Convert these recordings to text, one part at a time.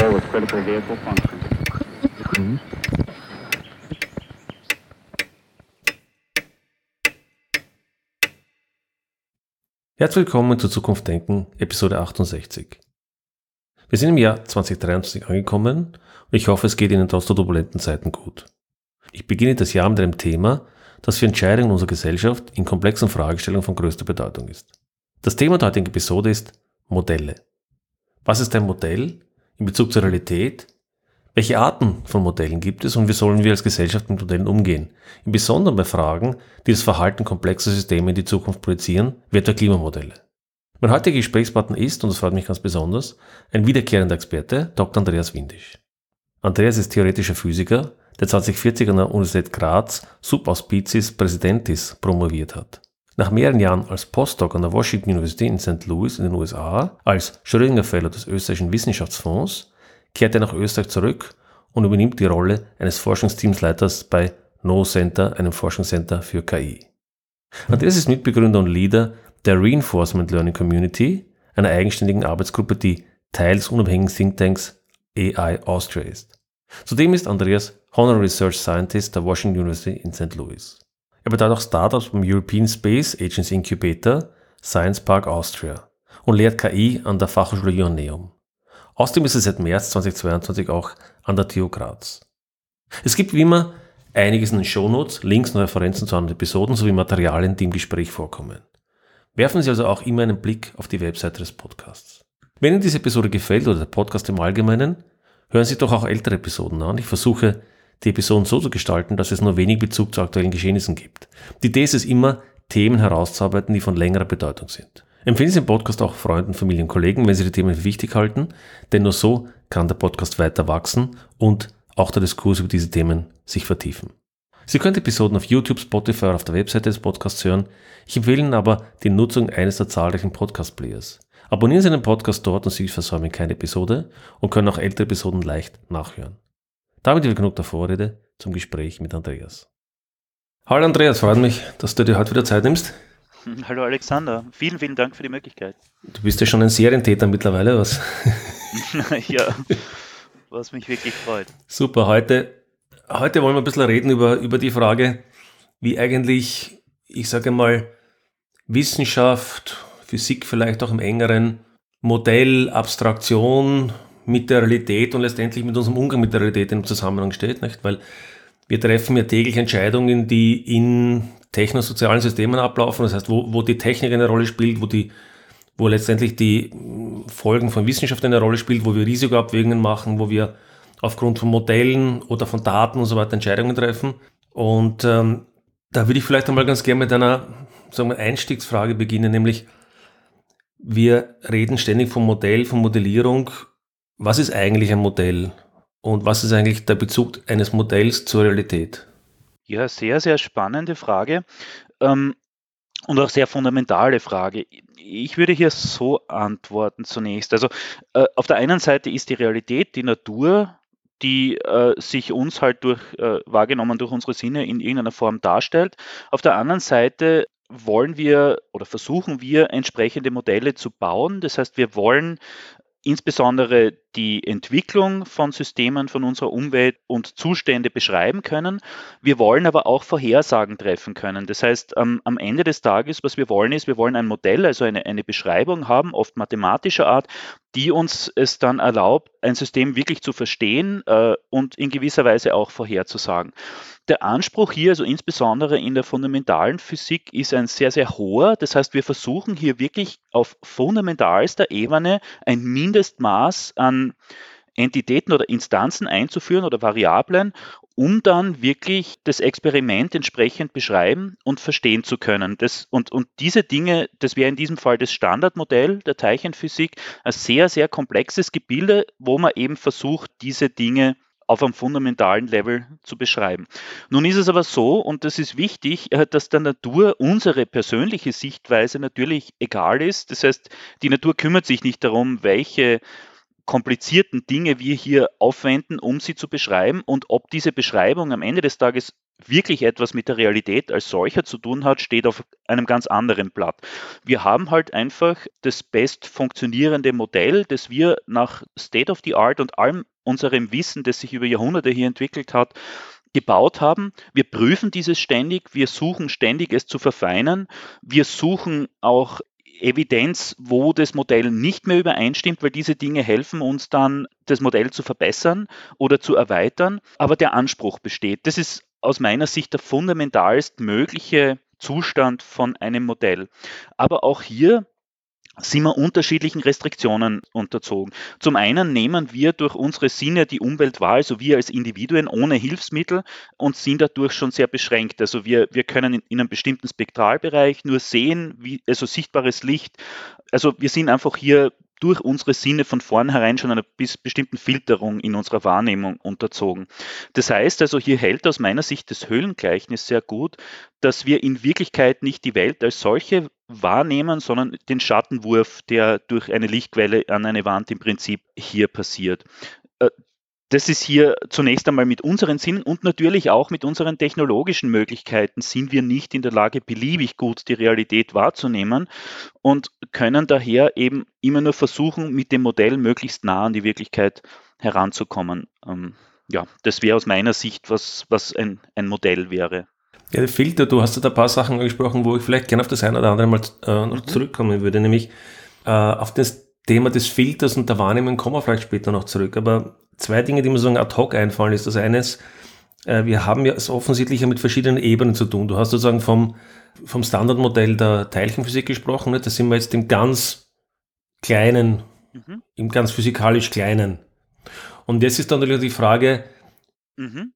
repair with critical vehicle function. Herzlich willkommen zu Zukunft Denken, Episode 68. Wir sind im Jahr 2023 angekommen und ich hoffe, es geht Ihnen trotz der turbulenten Zeiten gut. Ich beginne das Jahr mit einem Thema, das für Entscheidungen unserer Gesellschaft in komplexen Fragestellungen von größter Bedeutung ist. Das Thema der heutigen Episode ist Modelle. Was ist ein Modell in Bezug zur Realität? Welche Arten von Modellen gibt es und wie sollen wir als Gesellschaft mit Modellen umgehen? Im Besonderen bei Fragen, die das Verhalten komplexer Systeme in die Zukunft projizieren, wie etwa Klimamodelle. Mein heutiger Gesprächspartner ist, und das freut mich ganz besonders, ein wiederkehrender Experte, Dr. Andreas Windisch. Andreas ist theoretischer Physiker, der 2040 an der Universität Graz Subauspiciis Präsidentis promoviert hat. Nach mehreren Jahren als Postdoc an der Washington University in St. Louis in den USA, als Schrödinger Fellow des österreichischen Wissenschaftsfonds, kehrt er nach Österreich zurück und übernimmt die Rolle eines Forschungsteamsleiters bei No Center, einem Forschungscenter für KI. Andreas ist Mitbegründer und Leader der Reinforcement Learning Community, einer eigenständigen Arbeitsgruppe, die Teil des unabhängigen Thinktanks AI Austria ist. Zudem ist Andreas Honorary Research Scientist der Washington University in St. Louis. Er betreut auch Startups beim European Space Agency Incubator, Science Park Austria und lehrt KI an der Fachhochschule Ioneum. Außerdem ist er seit März 2022 auch an der TU Graz. Es gibt wie immer einiges in den Shownotes, Links und Referenzen zu anderen Episoden sowie Materialien, die im Gespräch vorkommen. Werfen Sie also auch immer einen Blick auf die Webseite des Podcasts. Wenn Ihnen diese Episode gefällt oder der Podcast im Allgemeinen, hören Sie doch auch ältere Episoden an. Ich versuche, die Episoden so zu gestalten, dass es nur wenig Bezug zu aktuellen Geschehnissen gibt. Die Idee ist es immer, Themen herauszuarbeiten, die von längerer Bedeutung sind. Empfehlen Sie den Podcast auch Freunden, Familien, Kollegen, wenn Sie die Themen für wichtig halten, denn nur so kann der Podcast weiter wachsen und auch der Diskurs über diese Themen sich vertiefen. Sie können Episoden auf YouTube, Spotify oder auf der Webseite des Podcasts hören. Ich empfehle Ihnen aber die Nutzung eines der zahlreichen Podcast-Players. Abonnieren Sie den Podcast dort und Sie versäumen keine Episode und können auch ältere Episoden leicht nachhören. Damit wieder genug der Vorrede zum Gespräch mit Andreas. Hallo Andreas, freut mich, dass du dir heute wieder Zeit nimmst. Hallo Alexander, vielen, vielen Dank für die Möglichkeit. Du bist ja schon ein Serientäter mittlerweile, was? ja, was mich wirklich freut. Super, heute, heute wollen wir ein bisschen reden über, über die Frage, wie eigentlich, ich sage mal, Wissenschaft, Physik vielleicht auch im engeren Modell, Abstraktion mit der Realität und letztendlich mit unserem Umgang mit der Realität im Zusammenhang steht, nicht? Weil wir treffen ja täglich Entscheidungen, die in technosozialen Systemen ablaufen, das heißt, wo, wo die Technik eine Rolle spielt, wo die wo letztendlich die Folgen von Wissenschaft eine Rolle spielt, wo wir Risikoabwägungen machen, wo wir aufgrund von Modellen oder von Daten und so weiter Entscheidungen treffen. Und ähm, da würde ich vielleicht einmal ganz gerne mit einer sagen wir, Einstiegsfrage beginnen, nämlich wir reden ständig vom Modell, von Modellierung. Was ist eigentlich ein Modell? Und was ist eigentlich der Bezug eines Modells zur Realität? Ja, sehr, sehr spannende Frage ähm, und auch sehr fundamentale Frage. Ich würde hier so antworten zunächst. Also äh, auf der einen Seite ist die Realität, die Natur, die äh, sich uns halt durch äh, wahrgenommen durch unsere Sinne in irgendeiner Form darstellt. Auf der anderen Seite wollen wir oder versuchen wir entsprechende Modelle zu bauen. Das heißt, wir wollen insbesondere die Entwicklung von Systemen von unserer Umwelt und Zustände beschreiben können. Wir wollen aber auch Vorhersagen treffen können. Das heißt, am, am Ende des Tages, was wir wollen, ist, wir wollen ein Modell, also eine, eine Beschreibung haben, oft mathematischer Art, die uns es dann erlaubt, ein System wirklich zu verstehen äh, und in gewisser Weise auch vorherzusagen. Der Anspruch hier, also insbesondere in der fundamentalen Physik, ist ein sehr, sehr hoher. Das heißt, wir versuchen hier wirklich auf fundamentalster Ebene ein Mindestmaß an Entitäten oder Instanzen einzuführen oder Variablen, um dann wirklich das Experiment entsprechend beschreiben und verstehen zu können. Das, und, und diese Dinge, das wäre in diesem Fall das Standardmodell der Teilchenphysik, ein sehr, sehr komplexes Gebilde, wo man eben versucht, diese Dinge auf einem fundamentalen Level zu beschreiben. Nun ist es aber so, und das ist wichtig, äh, dass der Natur unsere persönliche Sichtweise natürlich egal ist. Das heißt, die Natur kümmert sich nicht darum, welche komplizierten Dinge wir hier aufwenden, um sie zu beschreiben und ob diese Beschreibung am Ende des Tages wirklich etwas mit der Realität als solcher zu tun hat, steht auf einem ganz anderen Blatt. Wir haben halt einfach das best funktionierende Modell, das wir nach State of the Art und allem unserem Wissen, das sich über Jahrhunderte hier entwickelt hat, gebaut haben. Wir prüfen dieses ständig, wir suchen ständig es zu verfeinern, wir suchen auch Evidenz, wo das Modell nicht mehr übereinstimmt, weil diese Dinge helfen uns dann, das Modell zu verbessern oder zu erweitern. Aber der Anspruch besteht. Das ist aus meiner Sicht der fundamentalst mögliche Zustand von einem Modell. Aber auch hier sind wir unterschiedlichen Restriktionen unterzogen. Zum einen nehmen wir durch unsere Sinne die Umwelt wahr, also wir als Individuen ohne Hilfsmittel und sind dadurch schon sehr beschränkt. Also wir, wir können in, in einem bestimmten Spektralbereich nur sehen, wie, also sichtbares Licht. Also wir sind einfach hier durch unsere Sinne von vornherein schon einer bestimmten Filterung in unserer Wahrnehmung unterzogen. Das heißt also, hier hält aus meiner Sicht das Höhlengleichnis sehr gut, dass wir in Wirklichkeit nicht die Welt als solche wahrnehmen, sondern den Schattenwurf, der durch eine Lichtquelle an eine Wand im Prinzip hier passiert. Äh, das ist hier zunächst einmal mit unseren Sinnen und natürlich auch mit unseren technologischen Möglichkeiten sind wir nicht in der Lage, beliebig gut die Realität wahrzunehmen und können daher eben immer nur versuchen, mit dem Modell möglichst nah an die Wirklichkeit heranzukommen. Ähm, ja, das wäre aus meiner Sicht, was, was ein, ein Modell wäre. Ja, der Filter, du hast da ein paar Sachen angesprochen, wo ich vielleicht gerne auf das eine oder andere mal äh, noch mhm. zurückkommen würde, nämlich äh, auf das Thema des Filters und der Wahrnehmung kommen wir vielleicht später noch zurück. Aber zwei Dinge, die mir so ad hoc einfallen, ist das eines, äh, wir haben ja es offensichtlich mit verschiedenen Ebenen zu tun. Du hast sozusagen vom, vom Standardmodell der Teilchenphysik gesprochen, ne? da sind wir jetzt im ganz kleinen, mhm. im ganz physikalisch kleinen. Und jetzt ist dann natürlich die Frage, mhm.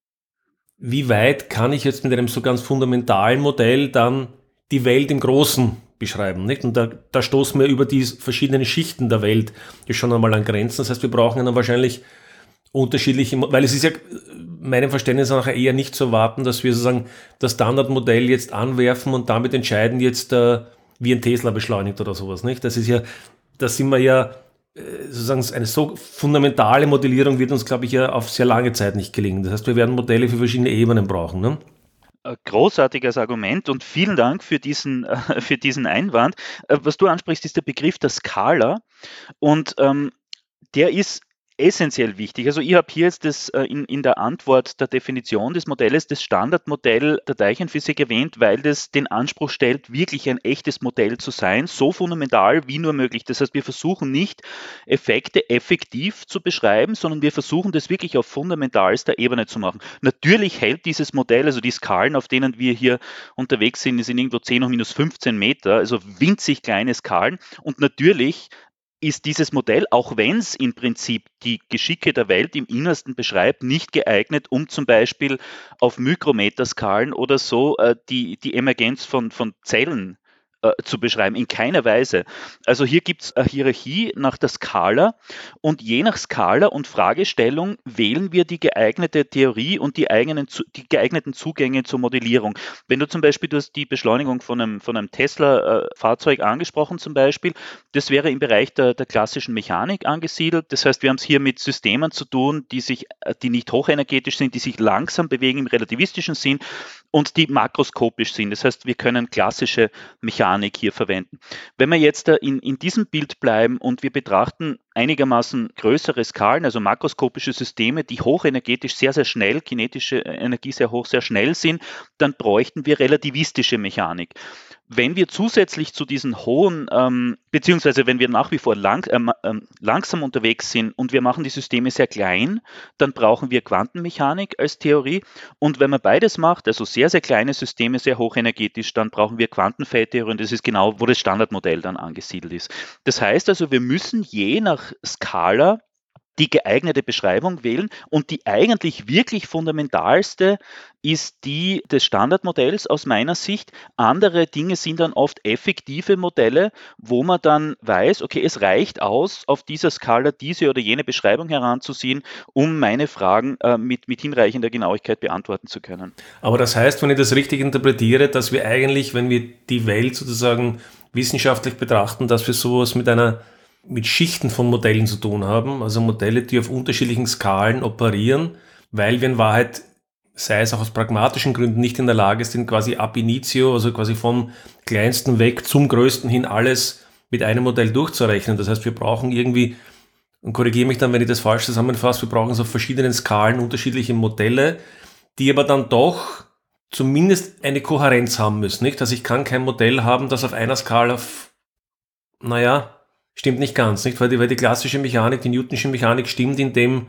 Wie weit kann ich jetzt mit einem so ganz fundamentalen Modell dann die Welt im Großen beschreiben. Nicht? Und da, da stoßen wir über die verschiedenen Schichten der Welt schon einmal an Grenzen. Das heißt, wir brauchen dann wahrscheinlich unterschiedliche, weil es ist ja meinem Verständnis nach eher nicht zu erwarten, dass wir sozusagen das Standardmodell jetzt anwerfen und damit entscheiden jetzt, äh, wie ein Tesla beschleunigt oder sowas. Nicht? Das ist ja, da sind wir ja sozusagen eine so fundamentale Modellierung wird uns, glaube ich, ja auf sehr lange Zeit nicht gelingen. Das heißt, wir werden Modelle für verschiedene Ebenen brauchen. Ne? großartiges Argument und vielen Dank für diesen, für diesen Einwand. Äh, was du ansprichst, ist der Begriff der Skala und ähm, der ist essentiell wichtig. Also ich habe hier jetzt das äh, in, in der Antwort der Definition des Modells das Standardmodell der Teilchenphysik erwähnt, weil das den Anspruch stellt, wirklich ein echtes Modell zu sein, so fundamental wie nur möglich. Das heißt, wir versuchen nicht Effekte effektiv zu beschreiben, sondern wir versuchen das wirklich auf fundamentalster Ebene zu machen. Natürlich hält dieses Modell, also die Skalen, auf denen wir hier unterwegs sind, sind irgendwo 10 hoch minus 15 Meter, also winzig kleine Skalen und natürlich ist dieses Modell, auch wenn es im Prinzip die Geschicke der Welt im Innersten beschreibt, nicht geeignet, um zum Beispiel auf Mikrometerskalen oder so äh, die, die Emergenz von, von Zellen äh, zu beschreiben, in keiner Weise. Also hier gibt es eine Hierarchie nach der Skala und je nach Skala und Fragestellung wählen wir die geeignete Theorie und die, eigenen, die geeigneten Zugänge zur Modellierung. Wenn du zum Beispiel du hast die Beschleunigung von einem, von einem Tesla-Fahrzeug angesprochen zum Beispiel, das wäre im Bereich der, der klassischen Mechanik angesiedelt. Das heißt, wir haben es hier mit Systemen zu tun, die sich, die nicht hochenergetisch sind, die sich langsam bewegen im relativistischen Sinn und die makroskopisch sind. Das heißt, wir können klassische Mechanik hier verwenden. Wenn wir jetzt in, in diesem Bild bleiben und wir betrachten einigermaßen größere Skalen, also makroskopische Systeme, die hochenergetisch sehr, sehr schnell, kinetische Energie sehr hoch, sehr schnell sind, dann bräuchten wir relativistische Mechanik. Wenn wir zusätzlich zu diesen hohen, ähm, beziehungsweise wenn wir nach wie vor lang, äh, äh, langsam unterwegs sind und wir machen die Systeme sehr klein, dann brauchen wir Quantenmechanik als Theorie. Und wenn man beides macht, also sehr, sehr kleine Systeme, sehr hochenergetisch, dann brauchen wir Quantenfeldtheorie und das ist genau, wo das Standardmodell dann angesiedelt ist. Das heißt also, wir müssen je nach Skala die geeignete Beschreibung wählen und die eigentlich wirklich fundamentalste ist die des Standardmodells aus meiner Sicht. Andere Dinge sind dann oft effektive Modelle, wo man dann weiß, okay, es reicht aus, auf dieser Skala diese oder jene Beschreibung heranzuziehen, um meine Fragen äh, mit, mit hinreichender Genauigkeit beantworten zu können. Aber das heißt, wenn ich das richtig interpretiere, dass wir eigentlich, wenn wir die Welt sozusagen wissenschaftlich betrachten, dass wir sowas mit einer mit Schichten von Modellen zu tun haben, also Modelle, die auf unterschiedlichen Skalen operieren, weil wir in Wahrheit, sei es auch aus pragmatischen Gründen, nicht in der Lage sind, quasi ab initio, also quasi vom kleinsten weg zum größten hin alles mit einem Modell durchzurechnen. Das heißt, wir brauchen irgendwie, und korrigiere mich dann, wenn ich das falsch zusammenfasse, wir brauchen so auf verschiedenen Skalen unterschiedliche Modelle, die aber dann doch zumindest eine Kohärenz haben müssen, nicht? Also ich kann kein Modell haben, das auf einer Skala, naja, stimmt nicht ganz, nicht? Weil die, weil die klassische Mechanik, die Newtonsche Mechanik stimmt in dem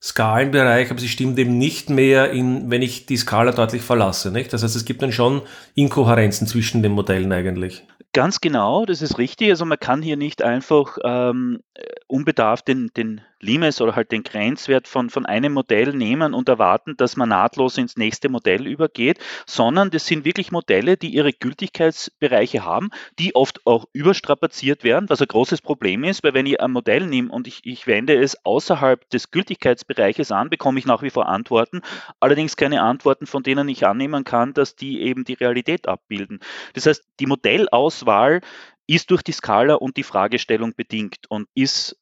Skalenbereich, aber sie stimmt eben nicht mehr, in, wenn ich die Skala deutlich verlasse, nicht? Das heißt, es gibt dann schon Inkohärenzen zwischen den Modellen eigentlich. Ganz genau, das ist richtig. Also man kann hier nicht einfach ähm, unbedarft den, den Limes oder halt den Grenzwert von, von einem Modell nehmen und erwarten, dass man nahtlos ins nächste Modell übergeht, sondern das sind wirklich Modelle, die ihre Gültigkeitsbereiche haben, die oft auch überstrapaziert werden, was ein großes Problem ist, weil wenn ich ein Modell nehme und ich, ich wende es außerhalb des Gültigkeitsbereiches an, bekomme ich nach wie vor Antworten, allerdings keine Antworten, von denen ich annehmen kann, dass die eben die Realität abbilden. Das heißt, die Modellauswahl ist durch die Skala und die Fragestellung bedingt und ist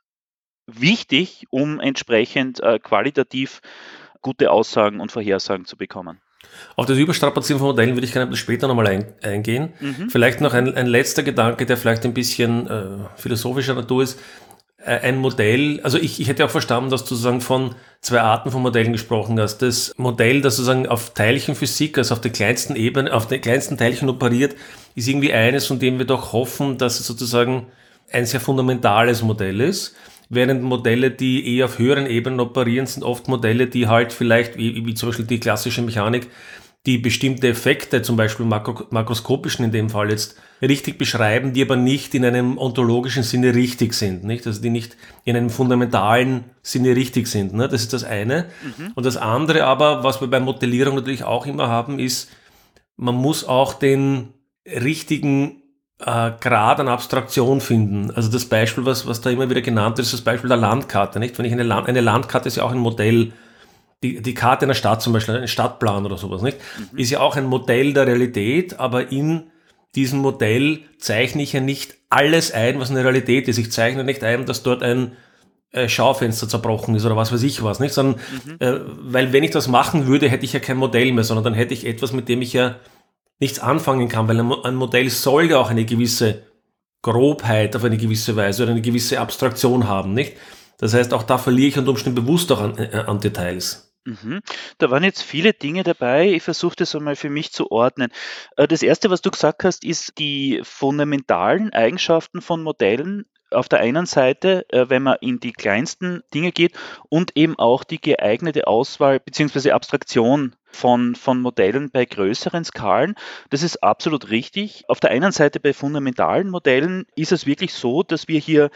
wichtig, um entsprechend äh, qualitativ gute Aussagen und Vorhersagen zu bekommen. Auf das Überstrapazieren von Modellen würde ich gerne später nochmal ein, eingehen. Mhm. Vielleicht noch ein, ein, letzter Gedanke, der vielleicht ein bisschen äh, philosophischer Natur ist. Äh, ein Modell, also ich, ich hätte auch verstanden, dass du sozusagen von zwei Arten von Modellen gesprochen hast. Das Modell, das sozusagen auf Teilchenphysik, also auf der kleinsten Ebene, auf den kleinsten Teilchen operiert, ist irgendwie eines, von dem wir doch hoffen, dass es sozusagen ein sehr fundamentales Modell ist. Während Modelle, die eher auf höheren Ebenen operieren, sind oft Modelle, die halt vielleicht, wie, wie zum Beispiel die klassische Mechanik, die bestimmte Effekte, zum Beispiel makro, makroskopischen in dem Fall jetzt, richtig beschreiben, die aber nicht in einem ontologischen Sinne richtig sind, nicht? Also die nicht in einem fundamentalen Sinne richtig sind. Ne? Das ist das eine. Mhm. Und das andere aber, was wir bei Modellierung natürlich auch immer haben, ist, man muss auch den richtigen äh, Grad an Abstraktion finden. Also das Beispiel, was, was da immer wieder genannt ist, das Beispiel der Landkarte. Nicht? Wenn ich eine, Land, eine Landkarte ist ja auch ein Modell, die, die Karte einer Stadt zum Beispiel, ein Stadtplan oder sowas, nicht? Mhm. Ist ja auch ein Modell der Realität, aber in diesem Modell zeichne ich ja nicht alles ein, was eine Realität ist. Ich zeichne nicht ein, dass dort ein äh, Schaufenster zerbrochen ist oder was weiß ich was, nicht? Sondern, mhm. äh, weil wenn ich das machen würde, hätte ich ja kein Modell mehr, sondern dann hätte ich etwas, mit dem ich ja nichts anfangen kann, weil ein Modell soll ja auch eine gewisse Grobheit auf eine gewisse Weise oder eine gewisse Abstraktion haben, nicht? Das heißt, auch da verliere ich unter Umständen bewusst auch an, äh, an Details. Mhm. Da waren jetzt viele Dinge dabei. Ich versuche das einmal für mich zu ordnen. Äh, das erste, was du gesagt hast, ist die fundamentalen Eigenschaften von Modellen auf der einen Seite, äh, wenn man in die kleinsten Dinge geht und eben auch die geeignete Auswahl bzw. Abstraktion von, von Modellen bei größeren Skalen. Das ist absolut richtig. Auf der einen Seite bei fundamentalen Modellen ist es wirklich so, dass wir hier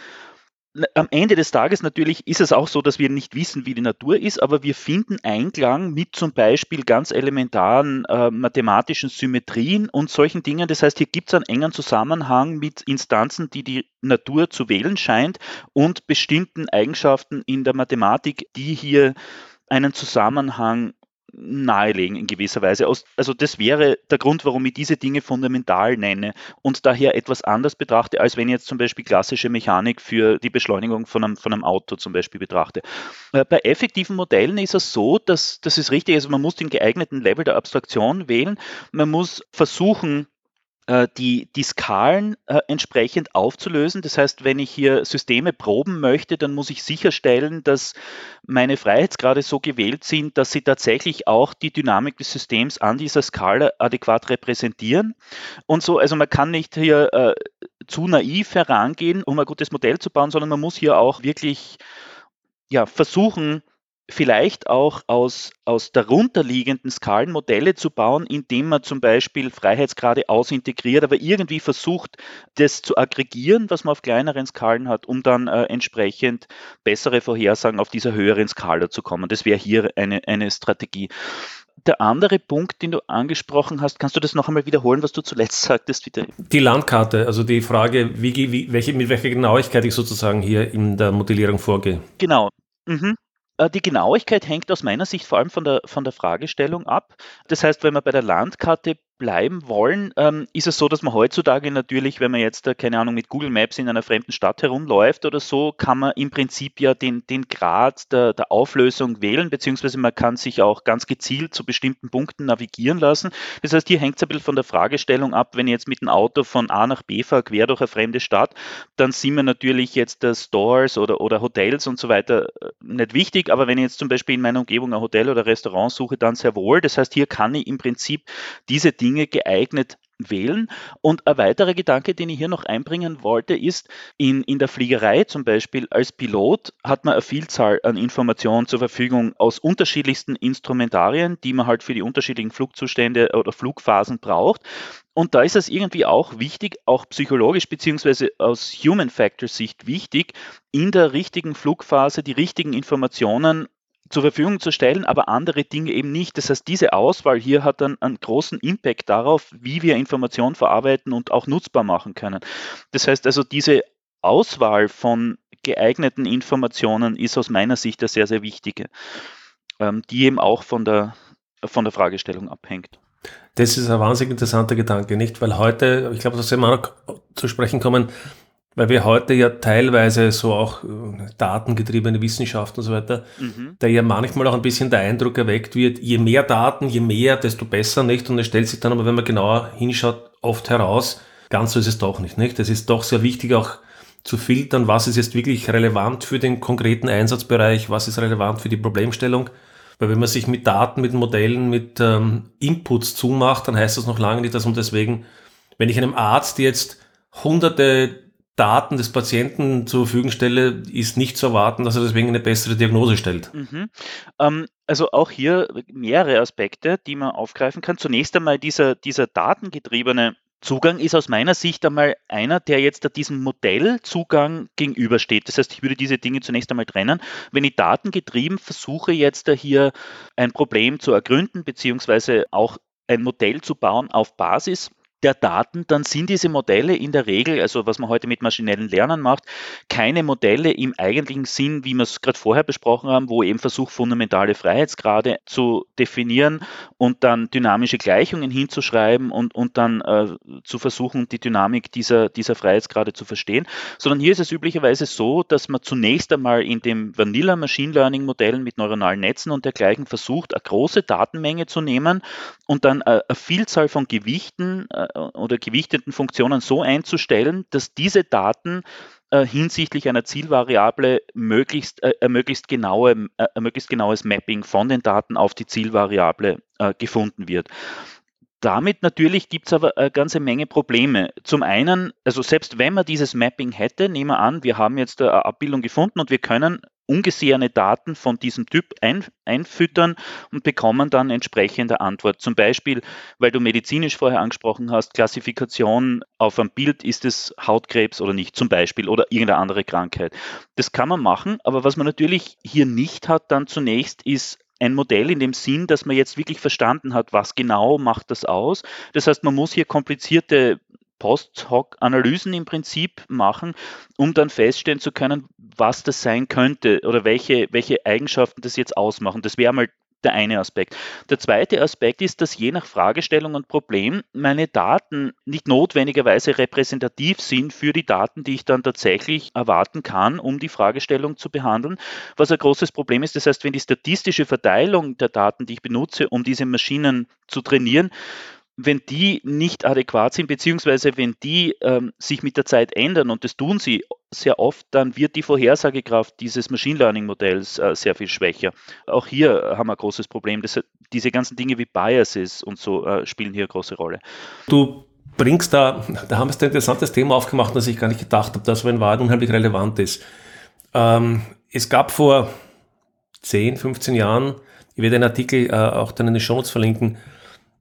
am Ende des Tages natürlich ist es auch so, dass wir nicht wissen, wie die Natur ist, aber wir finden Einklang mit zum Beispiel ganz elementaren äh, mathematischen Symmetrien und solchen Dingen. Das heißt, hier gibt es einen engen Zusammenhang mit Instanzen, die die Natur zu wählen scheint und bestimmten Eigenschaften in der Mathematik, die hier einen Zusammenhang nahelegen in gewisser Weise. Also das wäre der Grund, warum ich diese Dinge fundamental nenne und daher etwas anders betrachte, als wenn ich jetzt zum Beispiel klassische Mechanik für die Beschleunigung von einem, von einem Auto zum Beispiel betrachte. Äh, bei effektiven Modellen ist es so, dass das ist richtig, also man muss den geeigneten Level der Abstraktion wählen, man muss versuchen, die, die Skalen äh, entsprechend aufzulösen. Das heißt, wenn ich hier Systeme proben möchte, dann muss ich sicherstellen, dass meine Freiheitsgrade so gewählt sind, dass sie tatsächlich auch die Dynamik des Systems an dieser Skala adäquat repräsentieren. Und so, also man kann nicht hier äh, zu naiv herangehen, um ein gutes Modell zu bauen, sondern man muss hier auch wirklich ja, versuchen, vielleicht auch aus, aus darunterliegenden Skalen Modelle zu bauen, indem man zum Beispiel Freiheitsgrade ausintegriert, aber irgendwie versucht, das zu aggregieren, was man auf kleineren Skalen hat, um dann äh, entsprechend bessere Vorhersagen auf dieser höheren Skala zu kommen. Das wäre hier eine, eine Strategie. Der andere Punkt, den du angesprochen hast, kannst du das noch einmal wiederholen, was du zuletzt sagtest? Bitte? Die Landkarte, also die Frage, wie, wie, welche, mit welcher Genauigkeit ich sozusagen hier in der Modellierung vorgehe. Genau. Mhm. Äh, die Genauigkeit hängt aus meiner Sicht vor allem von der, von der Fragestellung ab. Das heißt, wenn man bei der Landkarte bleiben wollen, ähm, ist es so, dass man heutzutage natürlich, wenn man jetzt, äh, keine Ahnung, mit Google Maps in einer fremden Stadt herumläuft oder so, kann man im Prinzip ja den, den Grad der, der Auflösung wählen, beziehungsweise man kann sich auch ganz gezielt zu bestimmten Punkten navigieren lassen. Das heißt, hier hängt es ein bisschen von der Fragestellung ab, wenn ich jetzt mit dem Auto von A nach B fahre, quer durch eine fremde Stadt, dann sind mir natürlich jetzt der Stores oder, oder Hotels und so weiter äh, nicht wichtig, aber wenn ich jetzt zum Beispiel in meiner Umgebung ein Hotel oder Restaurant suche, dann sehr wohl. Das heißt, hier kann ich im Prinzip diese Dinge geeignet wählen. Und ein weiterer Gedanke, den ich hier noch einbringen wollte, ist, in, in der Fliegerei zum Beispiel als Pilot hat man eine Vielzahl an Informationen zur Verfügung aus unterschiedlichsten Instrumentarien, die man halt für die unterschiedlichen Flugzustände oder Flugphasen braucht. Und da ist es irgendwie auch wichtig, auch psychologisch beziehungsweise aus Human Factor Sicht wichtig, in der richtigen Flugphase die richtigen Informationen zur Verfügung zu stellen, aber andere Dinge eben nicht. Das heißt, diese Auswahl hier hat dann einen großen Impact darauf, wie wir Informationen verarbeiten und auch nutzbar machen können. Das heißt also, diese Auswahl von geeigneten Informationen ist aus meiner Sicht eine sehr, sehr wichtige, ähm, die eben auch von der, von der Fragestellung abhängt. Das ist ein wahnsinnig interessanter Gedanke, nicht? Weil heute, ich glaube, das werden wir noch zu sprechen kommen, weil wir heute ja teilweise so auch äh, datengetriebene Wissenschaft und so weiter, mhm. da ja manchmal auch ein bisschen der Eindruck erweckt wird, je mehr Daten, je mehr, desto besser, nicht? Und es stellt sich dann aber, wenn man genauer hinschaut, oft heraus, ganz so ist es doch nicht, nicht? Es ist doch sehr wichtig auch zu filtern, was ist jetzt wirklich relevant für den konkreten Einsatzbereich, was ist relevant für die Problemstellung. Weil wenn man sich mit Daten, mit Modellen, mit ähm, Inputs zumacht, dann heißt das noch lange nicht, dass man deswegen, wenn ich einem Arzt jetzt hunderte Daten des Patienten zur Verfügung stelle, ist nicht zu erwarten, dass er deswegen eine bessere Diagnose stellt. Mhm. Ähm, also auch hier mehrere Aspekte, die man aufgreifen kann. Zunächst einmal dieser, dieser datengetriebene Zugang ist aus meiner Sicht einmal einer, der jetzt diesem Modellzugang gegenübersteht. Das heißt, ich würde diese Dinge zunächst einmal trennen. Wenn ich datengetrieben versuche, jetzt hier ein Problem zu ergründen, beziehungsweise auch ein Modell zu bauen auf Basis der Daten, dann sind diese Modelle in der Regel, also was man heute mit maschinellen Lernen macht, keine Modelle im eigentlichen Sinn, wie wir es gerade vorher besprochen haben, wo eben versucht, fundamentale Freiheitsgrade zu definieren und dann dynamische Gleichungen hinzuschreiben und, und dann äh, zu versuchen, die Dynamik dieser, dieser Freiheitsgrade zu verstehen, sondern hier ist es üblicherweise so, dass man zunächst einmal in dem Vanilla Machine Learning Modellen mit neuronalen Netzen und dergleichen versucht, eine große Datenmenge zu nehmen und dann äh, eine Vielzahl von Gewichten äh, oder gewichteten Funktionen so einzustellen, dass diese Daten äh, hinsichtlich einer Zielvariable möglichst, äh, möglichst, genaue, äh, möglichst genaues Mapping von den Daten auf die Zielvariable äh, gefunden wird. Damit natürlich gibt es aber eine ganze Menge Probleme. Zum einen, also selbst wenn man dieses Mapping hätte, nehmen wir an, wir haben jetzt eine Abbildung gefunden und wir können ungesehene Daten von diesem Typ ein, einfüttern und bekommen dann entsprechende Antwort. Zum Beispiel, weil du medizinisch vorher angesprochen hast, Klassifikation auf einem Bild, ist es Hautkrebs oder nicht, zum Beispiel, oder irgendeine andere Krankheit. Das kann man machen, aber was man natürlich hier nicht hat dann zunächst ist ein Modell in dem Sinn, dass man jetzt wirklich verstanden hat, was genau macht das aus. Das heißt, man muss hier komplizierte Post-Hoc-Analysen im Prinzip machen, um dann feststellen zu können, was das sein könnte oder welche, welche Eigenschaften das jetzt ausmachen. Das wäre mal der eine Aspekt. Der zweite Aspekt ist, dass je nach Fragestellung und Problem meine Daten nicht notwendigerweise repräsentativ sind für die Daten, die ich dann tatsächlich erwarten kann, um die Fragestellung zu behandeln. Was ein großes Problem ist, das heißt, wenn die statistische Verteilung der Daten, die ich benutze, um diese Maschinen zu trainieren, wenn die nicht adäquat sind, beziehungsweise wenn die ähm, sich mit der Zeit ändern, und das tun sie sehr oft, dann wird die Vorhersagekraft dieses Machine Learning Modells äh, sehr viel schwächer. Auch hier haben wir ein großes Problem. Das, diese ganzen Dinge wie Biases und so äh, spielen hier eine große Rolle. Du bringst da, da haben wir ein interessantes Thema aufgemacht, das ich gar nicht gedacht habe, das in Wahrheit unheimlich relevant ist. Ähm, es gab vor 10, 15 Jahren, ich werde einen Artikel äh, auch dann in den Show Notes verlinken,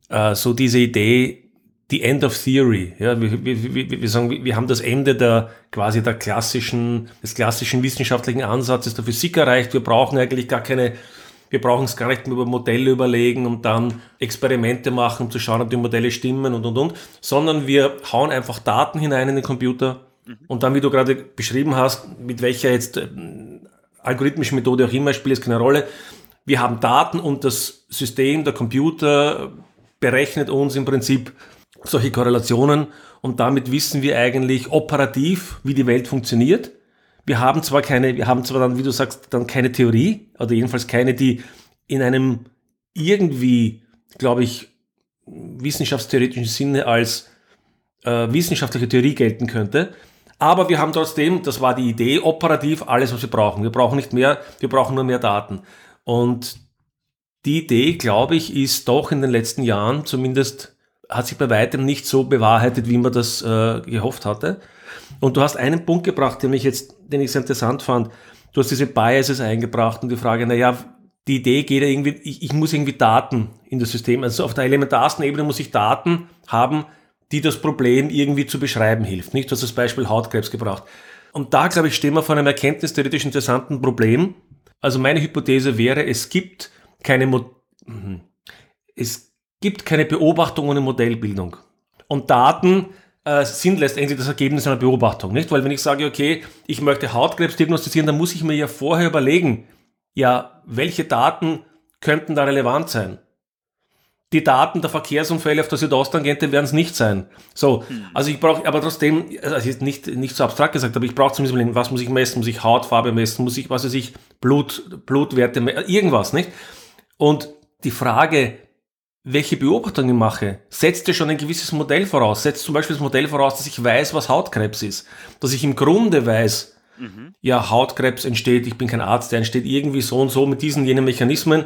äh, so diese Idee, die End of Theory. Ja, wir, wir, wir, wir sagen, wir haben das Ende der quasi der klassischen, des klassischen wissenschaftlichen Ansatzes der Physik erreicht. Wir brauchen eigentlich gar keine, wir brauchen es gar nicht mehr über Modelle überlegen und dann Experimente machen, um zu schauen, ob die Modelle stimmen und und und, sondern wir hauen einfach Daten hinein in den Computer mhm. und dann, wie du gerade beschrieben hast, mit welcher jetzt äh, algorithmischen Methode auch immer, spielt es keine Rolle. Wir haben Daten und das System, der Computer berechnet uns im Prinzip solche Korrelationen und damit wissen wir eigentlich operativ, wie die Welt funktioniert. Wir haben zwar keine, wir haben zwar dann, wie du sagst, dann keine Theorie, oder jedenfalls keine, die in einem irgendwie, glaube ich, wissenschaftstheoretischen Sinne als äh, wissenschaftliche Theorie gelten könnte. Aber wir haben trotzdem, das war die Idee, operativ alles, was wir brauchen. Wir brauchen nicht mehr, wir brauchen nur mehr Daten. Und die Idee, glaube ich, ist doch in den letzten Jahren zumindest hat sich bei weitem nicht so bewahrheitet, wie man das äh, gehofft hatte. Und du hast einen Punkt gebracht, den ich jetzt, den ich sehr interessant fand. Du hast diese Biases eingebracht und die Frage, naja, die Idee geht ja irgendwie, ich, ich muss irgendwie Daten in das System, also auf der elementarsten Ebene muss ich Daten haben, die das Problem irgendwie zu beschreiben hilft. Nicht? Du hast das Beispiel Hautkrebs gebracht. Und da, glaube ich, stehen wir vor einem erkenntnistheoretisch interessanten Problem. Also meine Hypothese wäre, es gibt keine, Mo mhm. es gibt keine Beobachtung ohne Modellbildung. Und Daten äh, sind letztendlich das Ergebnis einer Beobachtung, nicht? Weil wenn ich sage, okay, ich möchte Hautkrebs diagnostizieren, dann muss ich mir ja vorher überlegen, ja, welche Daten könnten da relevant sein? Die Daten der Verkehrsunfälle auf der Südosttangente werden es nicht sein. So, hm. also ich brauche, aber trotzdem, also ist nicht, nicht so abstrakt gesagt, aber ich brauche zumindest überlegen, was muss ich messen? Muss ich Hautfarbe messen? Muss ich, was weiß ich, Blut, Blutwerte messen? Irgendwas, nicht? Und die Frage, welche Beobachtungen ich mache, setzt ja schon ein gewisses Modell voraus. Setzt zum Beispiel das Modell voraus, dass ich weiß, was Hautkrebs ist. Dass ich im Grunde weiß, mhm. ja, Hautkrebs entsteht, ich bin kein Arzt, der entsteht irgendwie so und so mit diesen jenen Mechanismen.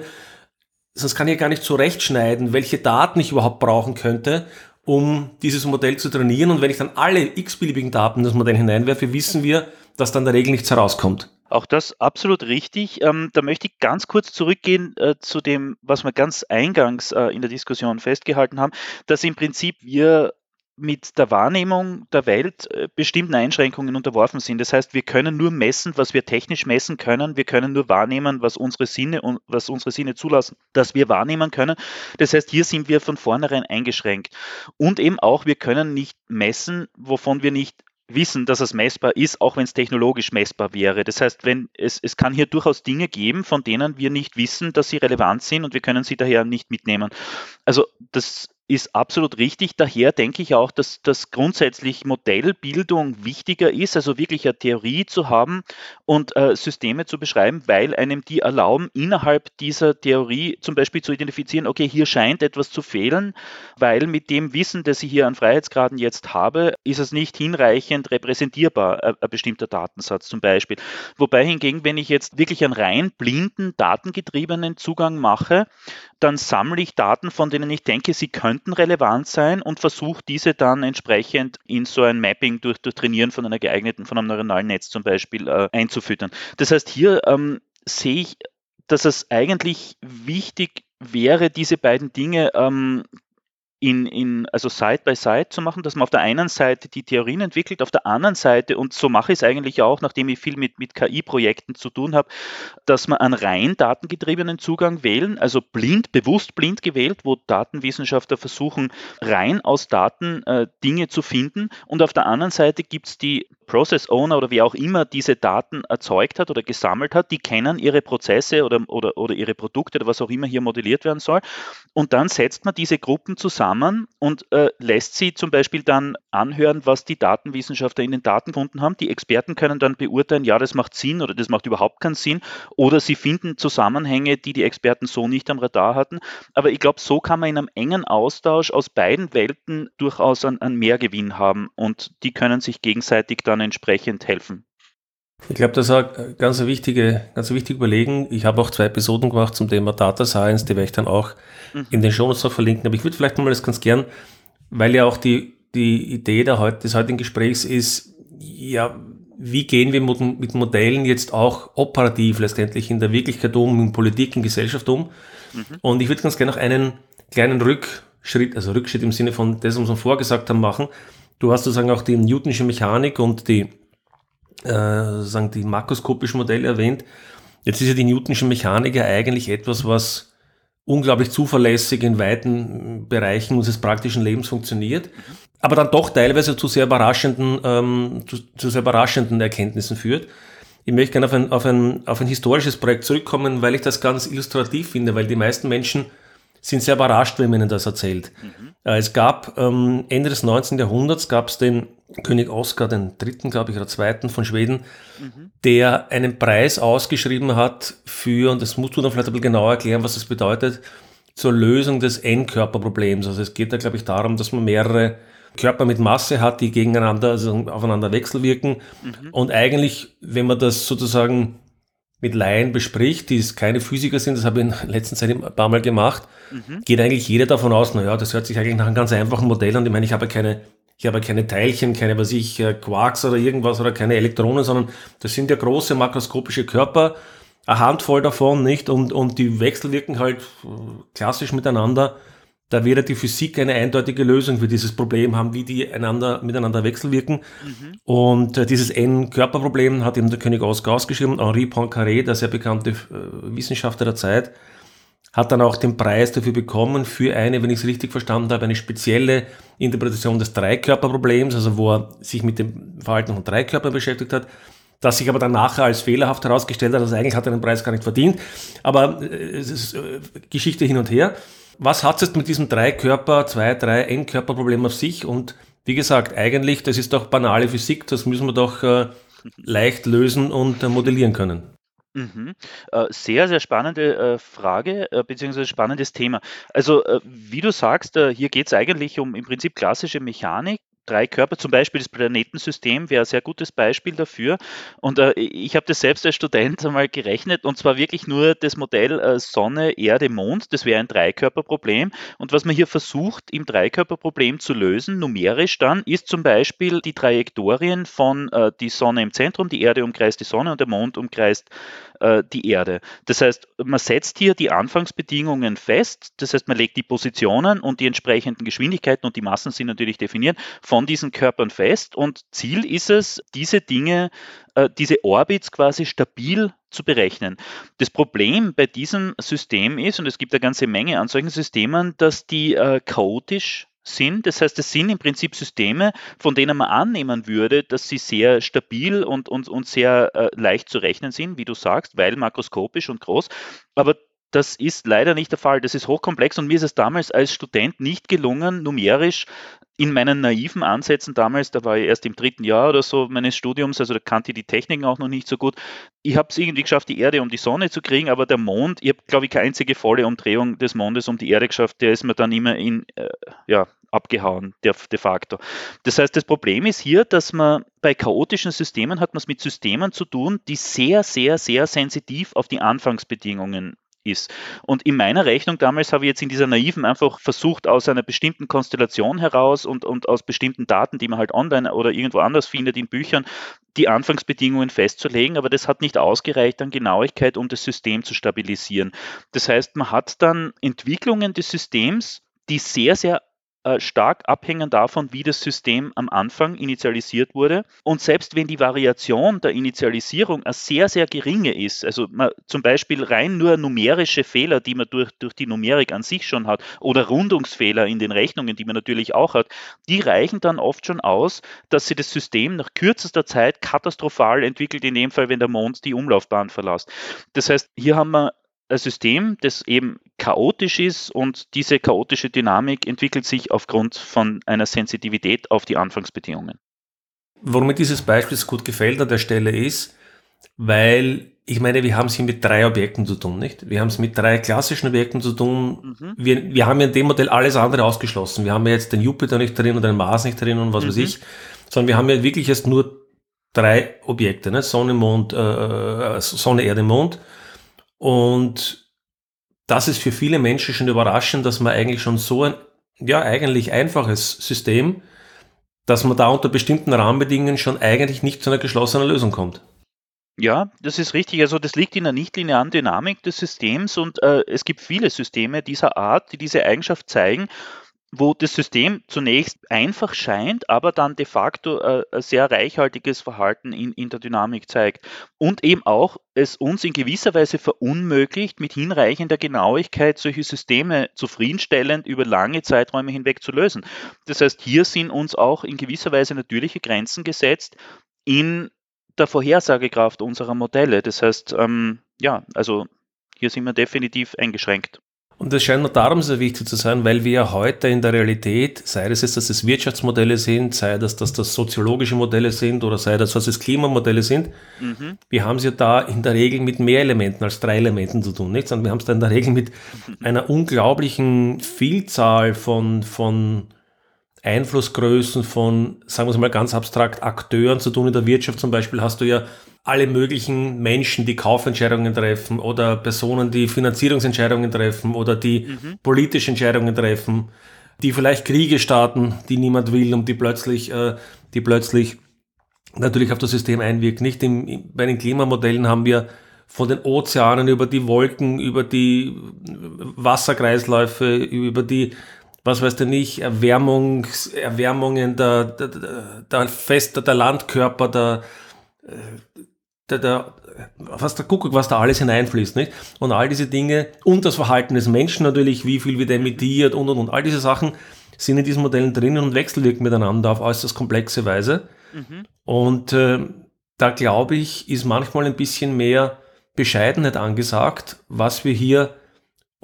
Sonst kann ich gar nicht zurechtschneiden, welche Daten ich überhaupt brauchen könnte, um dieses Modell zu trainieren. Und wenn ich dann alle x-beliebigen Daten in das Modell hineinwerfe, wissen wir, dass dann der Regel nichts herauskommt. Auch das absolut richtig. Ähm, da möchte ich ganz kurz zurückgehen äh, zu dem, was wir ganz eingangs äh, in der Diskussion festgehalten haben, dass im Prinzip wir mit der Wahrnehmung der Welt äh, bestimmten Einschränkungen unterworfen sind. Das heißt, wir können nur messen, was wir technisch messen können. Wir können nur wahrnehmen, was unsere Sinne und was unsere Sinne zulassen, dass wir wahrnehmen können. Das heißt, hier sind wir von vornherein eingeschränkt. Und eben auch, wir können nicht messen, wovon wir nicht wissen, dass es messbar ist, auch wenn es technologisch messbar wäre. Das heißt, wenn es, es kann hier durchaus Dinge geben, von denen wir nicht wissen, dass sie relevant sind und wir können sie daher nicht mitnehmen. Also das ist absolut richtig. Daher denke ich auch, dass das grundsätzlich Modellbildung wichtiger ist, also wirklich eine Theorie zu haben und äh, Systeme zu beschreiben, weil einem die erlauben, innerhalb dieser Theorie zum Beispiel zu identifizieren, okay, hier scheint etwas zu fehlen, weil mit dem Wissen, das ich hier an Freiheitsgraden jetzt habe, ist es nicht hinreichend repräsentierbar, ein, ein bestimmter Datensatz zum Beispiel. Wobei hingegen, wenn ich jetzt wirklich einen rein blinden, datengetriebenen Zugang mache, dann sammle ich Daten, von denen ich denke, sie könnten relevant sein und versuche diese dann entsprechend in so ein Mapping durch, durch Trainieren von einer geeigneten, von einem neuronalen Netz zum Beispiel äh, einzufüttern. Das heißt, hier ähm, sehe ich, dass es eigentlich wichtig wäre, diese beiden Dinge ähm, in, in, also Side by Side zu machen, dass man auf der einen Seite die Theorien entwickelt, auf der anderen Seite, und so mache ich es eigentlich auch, nachdem ich viel mit, mit KI-Projekten zu tun habe, dass man einen rein datengetriebenen Zugang wählen, also blind, bewusst blind gewählt, wo Datenwissenschaftler versuchen, rein aus Daten äh, Dinge zu finden. Und auf der anderen Seite gibt es die Process Owner oder wie auch immer diese Daten erzeugt hat oder gesammelt hat, die kennen ihre Prozesse oder, oder, oder ihre Produkte oder was auch immer hier modelliert werden soll. Und dann setzt man diese Gruppen zusammen und äh, lässt sie zum Beispiel dann anhören, was die Datenwissenschaftler in den Daten gefunden haben. Die Experten können dann beurteilen, ja, das macht Sinn oder das macht überhaupt keinen Sinn. Oder sie finden Zusammenhänge, die die Experten so nicht am Radar hatten. Aber ich glaube, so kann man in einem engen Austausch aus beiden Welten durchaus einen Mehrgewinn haben und die können sich gegenseitig dann entsprechend helfen. Ich glaube, das ist eine ganz wichtige, ganz wichtige Überlegung. Ich habe auch zwei Episoden gemacht zum Thema Data Science, die werde ich dann auch mhm. in den Show Notes verlinken. Aber ich würde vielleicht mal das ganz gern, weil ja auch die, die Idee der, des heutigen Gesprächs ist, ja, wie gehen wir mit Modellen jetzt auch operativ letztendlich in der Wirklichkeit um, in Politik, in Gesellschaft um? Mhm. Und ich würde ganz gerne noch einen kleinen Rückschritt, also Rückschritt im Sinne von das, was wir vorgesagt haben, machen. Du hast sozusagen auch die Newtonische Mechanik und die, äh, sozusagen die makroskopischen Modelle erwähnt. Jetzt ist ja die Newtonische Mechanik ja eigentlich etwas, was unglaublich zuverlässig in weiten Bereichen unseres praktischen Lebens funktioniert, aber dann doch teilweise zu sehr überraschenden, ähm, zu, zu sehr überraschenden Erkenntnissen führt. Ich möchte gerne auf ein, auf, ein, auf ein historisches Projekt zurückkommen, weil ich das ganz illustrativ finde, weil die meisten Menschen sind sehr überrascht, wenn man ihnen das erzählt. Mhm. Äh, es gab ähm, Ende des 19. Jahrhunderts gab es den König Oskar den dritten, glaube ich, oder zweiten von Schweden, mhm. der einen Preis ausgeschrieben hat für, und das musst du dann vielleicht ein bisschen genauer erklären, was das bedeutet, zur Lösung des N-Körperproblems. Also es geht da, glaube ich, darum, dass man mehrere Körper mit Masse hat, die gegeneinander, also aufeinander wechselwirken. Mhm. Und eigentlich, wenn man das sozusagen mit Laien bespricht, die keine Physiker sind, das habe ich in der letzten Zeit ein paar Mal gemacht, mhm. geht eigentlich jeder davon aus, naja, das hört sich eigentlich nach einem ganz einfachen Modell an. Ich meine, ich habe keine, ich habe keine Teilchen, keine, was ich, äh, Quarks oder irgendwas oder keine Elektronen, sondern das sind ja große makroskopische Körper, eine Handvoll davon, nicht? Und, und die wechselwirken halt äh, klassisch miteinander da wäre die Physik eine eindeutige Lösung für dieses Problem haben, wie die einander, miteinander wechselwirken. Mhm. Und äh, dieses N-Körperproblem hat eben der König Oscar ausgeschrieben. Henri Poincaré, der sehr bekannte äh, Wissenschaftler der Zeit, hat dann auch den Preis dafür bekommen für eine, wenn ich es richtig verstanden habe, eine spezielle Interpretation des Dreikörperproblems, also wo er sich mit dem Verhalten von Dreikörpern beschäftigt hat das sich aber dann nachher als fehlerhaft herausgestellt hat. Also eigentlich hat er den Preis gar nicht verdient. Aber äh, es ist äh, Geschichte hin und her. Was hat es jetzt mit diesem Drei-Körper-, Zwei-, Drei-, N-Körper-Problem auf sich? Und wie gesagt, eigentlich, das ist doch banale Physik, das müssen wir doch äh, leicht lösen und äh, modellieren können. Mhm. Äh, sehr, sehr spannende äh, Frage, äh, beziehungsweise spannendes Thema. Also, äh, wie du sagst, hier geht es eigentlich um im Prinzip klassische Mechanik drei Körper, zum Beispiel das Planetensystem wäre ein sehr gutes Beispiel dafür. Und äh, ich habe das selbst als Student einmal gerechnet und zwar wirklich nur das Modell äh, Sonne, Erde, Mond. Das wäre ein Dreikörperproblem. Und was man hier versucht, im Dreikörperproblem zu lösen, numerisch dann, ist zum Beispiel die Trajektorien von äh, die Sonne im Zentrum, die Erde umkreist die Sonne und der Mond umkreist äh, die Erde. Das heißt, man setzt hier die Anfangsbedingungen fest. Das heißt, man legt die Positionen und die entsprechenden Geschwindigkeiten und die Massen sind natürlich definiert von diesen Körpern fest und Ziel ist es, diese Dinge, äh, diese Orbits quasi stabil zu berechnen. Das Problem bei diesem System ist, und es gibt eine ganze Menge an solchen Systemen, dass die äh, chaotisch sind. Das heißt, es sind im Prinzip Systeme, von denen man annehmen würde, dass sie sehr stabil und, und, und sehr äh, leicht zu rechnen sind, wie du sagst, weil makroskopisch und groß. Aber das ist leider nicht der Fall. Das ist hochkomplex und mir ist es damals als Student nicht gelungen, numerisch in meinen naiven Ansätzen damals, da war ich erst im dritten Jahr oder so meines Studiums, also da kannte ich die Techniken auch noch nicht so gut. Ich habe es irgendwie geschafft, die Erde um die Sonne zu kriegen, aber der Mond, ich habe, glaube ich, keine einzige volle Umdrehung des Mondes um die Erde geschafft, der ist mir dann immer in, äh, ja, abgehauen, de, de facto. Das heißt, das Problem ist hier, dass man bei chaotischen Systemen hat man es mit Systemen zu tun, die sehr, sehr, sehr sensitiv auf die Anfangsbedingungen ist. Und in meiner Rechnung damals habe ich jetzt in dieser naiven einfach versucht, aus einer bestimmten Konstellation heraus und, und aus bestimmten Daten, die man halt online oder irgendwo anders findet in Büchern, die Anfangsbedingungen festzulegen, aber das hat nicht ausgereicht an Genauigkeit, um das System zu stabilisieren. Das heißt, man hat dann Entwicklungen des Systems, die sehr, sehr äh, stark abhängen davon, wie das System am Anfang initialisiert wurde. Und selbst wenn die Variation der Initialisierung eine sehr, sehr geringe ist, also man, zum Beispiel rein nur numerische Fehler, die man durch, durch die Numerik an sich schon hat, oder Rundungsfehler in den Rechnungen, die man natürlich auch hat, die reichen dann oft schon aus, dass sich das System nach kürzester Zeit katastrophal entwickelt, in dem Fall, wenn der Mond die Umlaufbahn verlässt. Das heißt, hier haben wir ein System, das eben chaotisch ist und diese chaotische Dynamik entwickelt sich aufgrund von einer Sensitivität auf die Anfangsbedingungen. Warum mir dieses Beispiel so gut gefällt an der Stelle ist, weil ich meine, wir haben es hier mit drei Objekten zu tun, nicht? Wir haben es mit drei klassischen Objekten zu tun. Mhm. Wir, wir haben ja in dem Modell alles andere ausgeschlossen. Wir haben ja jetzt den Jupiter nicht drin und den Mars nicht drin und was mhm. weiß ich, sondern wir haben ja wirklich jetzt nur drei Objekte, ne? Sonne, Mond, äh, äh Sonne, Erde, Mond. Und das ist für viele Menschen schon überraschend, dass man eigentlich schon so ein, ja, eigentlich einfaches System, dass man da unter bestimmten Rahmenbedingungen schon eigentlich nicht zu einer geschlossenen Lösung kommt. Ja, das ist richtig. Also das liegt in der nichtlinearen Dynamik des Systems und äh, es gibt viele Systeme dieser Art, die diese Eigenschaft zeigen wo das System zunächst einfach scheint, aber dann de facto äh, ein sehr reichhaltiges Verhalten in, in der Dynamik zeigt. Und eben auch es uns in gewisser Weise verunmöglicht, mit hinreichender Genauigkeit solche Systeme zufriedenstellend über lange Zeiträume hinweg zu lösen. Das heißt, hier sind uns auch in gewisser Weise natürliche Grenzen gesetzt in der Vorhersagekraft unserer Modelle. Das heißt, ähm, ja, also hier sind wir definitiv eingeschränkt. Und das scheint mir darum sehr wichtig zu sein, weil wir ja heute in der Realität, sei es jetzt, dass es Wirtschaftsmodelle sind, sei das, dass das soziologische Modelle sind oder sei das, dass es Klimamodelle sind, mhm. wir haben es ja da in der Regel mit mehr Elementen als drei Elementen zu tun, nicht? Sondern wir haben es da in der Regel mit einer unglaublichen Vielzahl von, von Einflussgrößen, von, sagen wir es mal ganz abstrakt, Akteuren zu tun. In der Wirtschaft zum Beispiel hast du ja alle möglichen Menschen, die Kaufentscheidungen treffen oder Personen, die Finanzierungsentscheidungen treffen oder die mhm. politische Entscheidungen treffen, die vielleicht Kriege starten, die niemand will und die plötzlich, äh, die plötzlich natürlich auf das System einwirken. Nicht Im, bei den Klimamodellen haben wir von den Ozeanen über die Wolken, über die Wasserkreisläufe, über die, was weiß du nicht, Erwärmungs, Erwärmungen der, der, der, Fest, der Landkörper, der, äh, der, der, was der Kuckuck, was da alles hineinfließt, nicht? Und all diese Dinge und das Verhalten des Menschen natürlich, wie viel wird emittiert und und und all diese Sachen sind in diesen Modellen drinnen und wechselwirken miteinander auf äußerst komplexe Weise. Mhm. Und äh, da glaube ich, ist manchmal ein bisschen mehr Bescheidenheit angesagt, was wir hier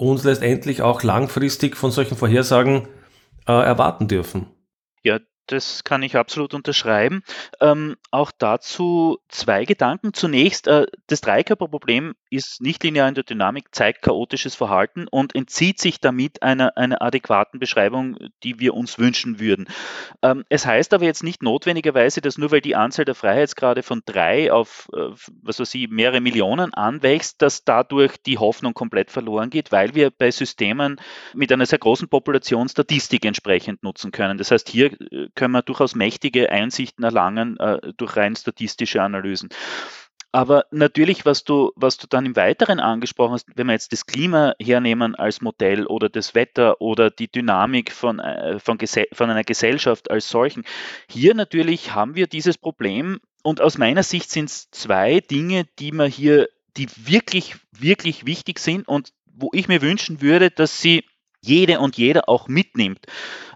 uns letztendlich auch langfristig von solchen Vorhersagen äh, erwarten dürfen. Das kann ich absolut unterschreiben. Ähm, auch dazu zwei Gedanken. Zunächst, äh, das Dreikörperproblem ist nicht linear in der Dynamik, zeigt chaotisches Verhalten und entzieht sich damit einer, einer adäquaten Beschreibung, die wir uns wünschen würden. Ähm, es heißt aber jetzt nicht notwendigerweise, dass nur weil die Anzahl der Freiheitsgrade von drei auf, äh, was weiß ich, mehrere Millionen anwächst, dass dadurch die Hoffnung komplett verloren geht, weil wir bei Systemen mit einer sehr großen Population Statistik entsprechend nutzen können. Das heißt, hier äh, können wir durchaus mächtige Einsichten erlangen äh, durch rein statistische Analysen. Aber natürlich, was du, was du dann im Weiteren angesprochen hast, wenn wir jetzt das Klima hernehmen als Modell oder das Wetter oder die Dynamik von, äh, von, von einer Gesellschaft als solchen, hier natürlich haben wir dieses Problem und aus meiner Sicht sind es zwei Dinge, die man hier, die wirklich, wirklich wichtig sind und wo ich mir wünschen würde, dass sie jede und jeder auch mitnimmt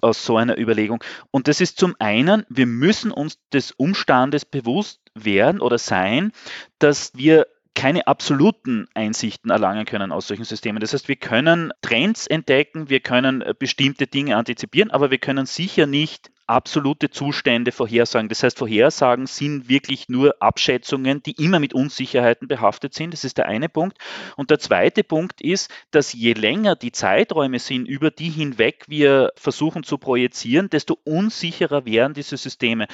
aus so einer Überlegung. Und das ist zum einen, wir müssen uns des Umstandes bewusst werden oder sein, dass wir keine absoluten Einsichten erlangen können aus solchen Systemen. Das heißt, wir können Trends entdecken, wir können äh, bestimmte Dinge antizipieren, aber wir können sicher nicht absolute Zustände vorhersagen. Das heißt, Vorhersagen sind wirklich nur Abschätzungen, die immer mit Unsicherheiten behaftet sind. Das ist der eine Punkt. Und der zweite Punkt ist, dass je länger die Zeiträume sind, über die hinweg wir versuchen zu projizieren, desto unsicherer werden diese Systeme.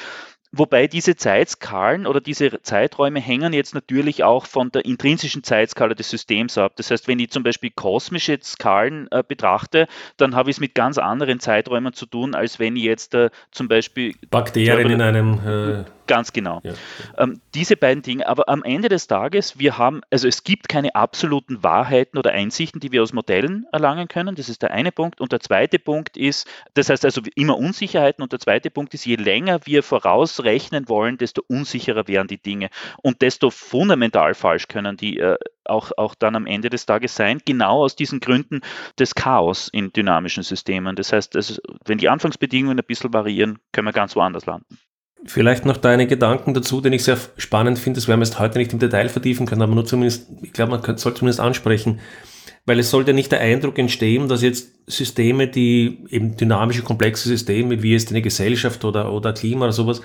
Wobei diese Zeitskalen oder diese Zeiträume hängen jetzt natürlich auch von der intrinsischen Zeitskala des Systems ab. Das heißt, wenn ich zum Beispiel kosmische Skalen äh, betrachte, dann habe ich es mit ganz anderen Zeiträumen zu tun, als wenn ich jetzt äh, zum Beispiel Bakterien in einem äh Ganz genau. Ja. Ähm, diese beiden Dinge. Aber am Ende des Tages, wir haben, also es gibt keine absoluten Wahrheiten oder Einsichten, die wir aus Modellen erlangen können. Das ist der eine Punkt. Und der zweite Punkt ist, das heißt also immer Unsicherheiten. Und der zweite Punkt ist, je länger wir vorausrechnen wollen, desto unsicherer werden die Dinge. Und desto fundamental falsch können die äh, auch, auch dann am Ende des Tages sein, genau aus diesen Gründen des Chaos in dynamischen Systemen. Das heißt, also, wenn die Anfangsbedingungen ein bisschen variieren, können wir ganz woanders landen. Vielleicht noch deine Gedanken dazu, den ich sehr spannend finde. Das werden wir jetzt heute nicht im Detail vertiefen können, aber nur zumindest, ich glaube, man soll zumindest ansprechen, weil es sollte nicht der Eindruck entstehen, dass jetzt Systeme, die eben dynamische, komplexe Systeme, wie jetzt eine Gesellschaft oder, oder Klima oder sowas,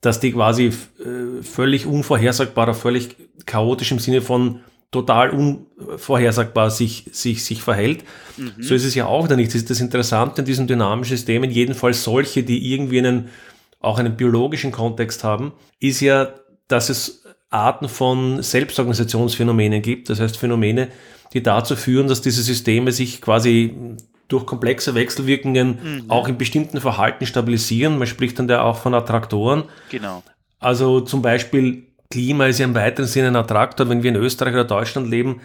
dass die quasi äh, völlig unvorhersagbar, völlig chaotisch im Sinne von total unvorhersagbar sich, sich, sich verhält. Mhm. So ist es ja auch da nicht. Das ist das Interessante in diesen dynamischen Systemen, jedenfalls solche, die irgendwie einen auch einen biologischen Kontext haben, ist ja, dass es Arten von Selbstorganisationsphänomenen gibt. Das heißt Phänomene, die dazu führen, dass diese Systeme sich quasi durch komplexe Wechselwirkungen mhm. auch in bestimmten Verhalten stabilisieren. Man spricht dann ja auch von Attraktoren. Genau. Also zum Beispiel Klima ist ja im weiteren Sinne ein Attraktor. Wenn wir in Österreich oder Deutschland leben,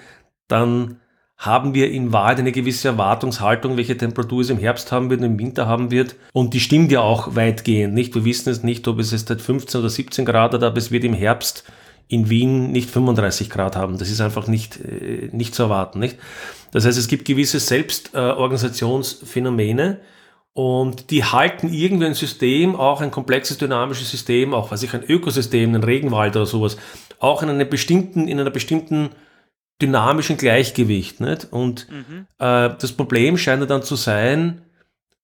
dann haben wir in Wahrheit eine gewisse Erwartungshaltung, welche Temperatur es im Herbst haben wird und im Winter haben wird. Und die stimmt ja auch weitgehend, nicht? Wir wissen es nicht, ob es jetzt 15 oder 17 Grad hat, aber es wird im Herbst in Wien nicht 35 Grad haben. Das ist einfach nicht, äh, nicht zu erwarten, nicht? Das heißt, es gibt gewisse Selbstorganisationsphänomene, und die halten irgendwie ein System, auch ein komplexes dynamisches System, auch was ich ein Ökosystem, ein Regenwald oder sowas, auch in einer bestimmten, in einer bestimmten dynamischen Gleichgewicht. Nicht? Und mhm. äh, das Problem scheint dann zu sein,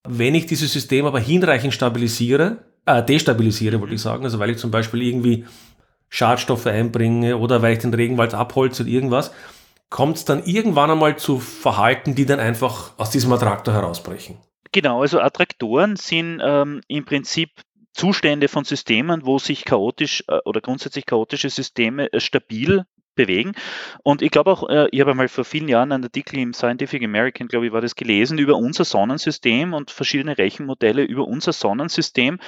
wenn ich dieses System aber hinreichend stabilisiere, äh, destabilisiere, wollte ich mhm. sagen, also weil ich zum Beispiel irgendwie Schadstoffe einbringe oder weil ich den Regenwald abholze oder irgendwas, kommt es dann irgendwann einmal zu Verhalten, die dann einfach aus diesem Attraktor herausbrechen. Genau, also Attraktoren sind ähm, im Prinzip Zustände von Systemen, wo sich chaotisch äh, oder grundsätzlich chaotische Systeme äh, stabil bewegen. Und ich glaube auch, äh, ich habe einmal vor vielen Jahren einen Artikel im Scientific American, glaube ich, war das gelesen, über unser Sonnensystem und verschiedene Rechenmodelle über unser Sonnensystem.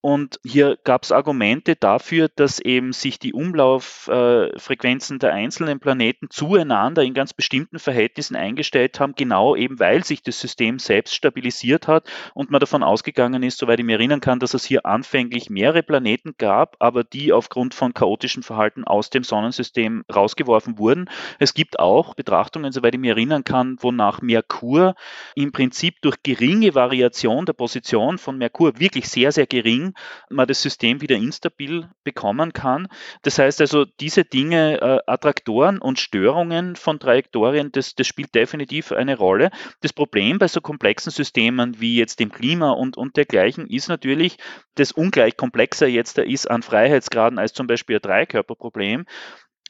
Und hier gab es Argumente dafür, dass eben sich die Umlauffrequenzen der einzelnen Planeten zueinander in ganz bestimmten Verhältnissen eingestellt haben, genau eben weil sich das System selbst stabilisiert hat und man davon ausgegangen ist, soweit ich mich erinnern kann, dass es hier anfänglich mehrere Planeten gab, aber die aufgrund von chaotischem Verhalten aus dem Sonnensystem rausgeworfen wurden. Es gibt auch Betrachtungen, soweit ich mich erinnern kann, wonach Merkur im Prinzip durch geringe Variation der Position von Merkur, wirklich sehr, sehr gering, man das System wieder instabil bekommen kann. Das heißt also, diese Dinge, äh, Attraktoren und Störungen von Trajektorien, das, das spielt definitiv eine Rolle. Das Problem bei so komplexen Systemen wie jetzt dem Klima und, und dergleichen ist natürlich, dass ungleich komplexer jetzt da ist an Freiheitsgraden als zum Beispiel ein Dreikörperproblem.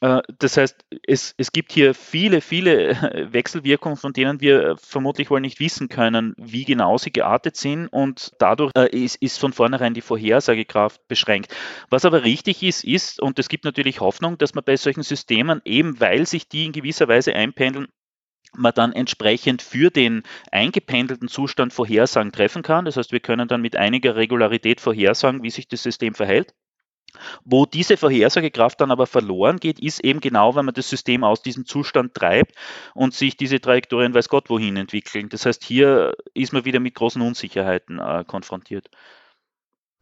Äh, das heißt, es, es gibt hier viele, viele Wechselwirkungen, von denen wir vermutlich wohl nicht wissen können, wie genau sie geartet sind und dadurch äh, ist, ist von vornherein die Vorhersagekraft beschränkt. Was aber richtig ist, ist, und es gibt natürlich Hoffnung, dass man bei solchen Systemen, eben weil sich die in gewisser Weise einpendeln, man dann entsprechend für den eingependelten Zustand Vorhersagen treffen kann. Das heißt, wir können dann mit einiger Regularität vorhersagen, wie sich das System verhält. Wo diese Vorhersagekraft dann aber verloren geht, ist eben genau, wenn man das System aus diesem Zustand treibt und sich diese Trajektorien weiß Gott wohin entwickeln. Das heißt, hier ist man wieder mit großen Unsicherheiten äh, konfrontiert.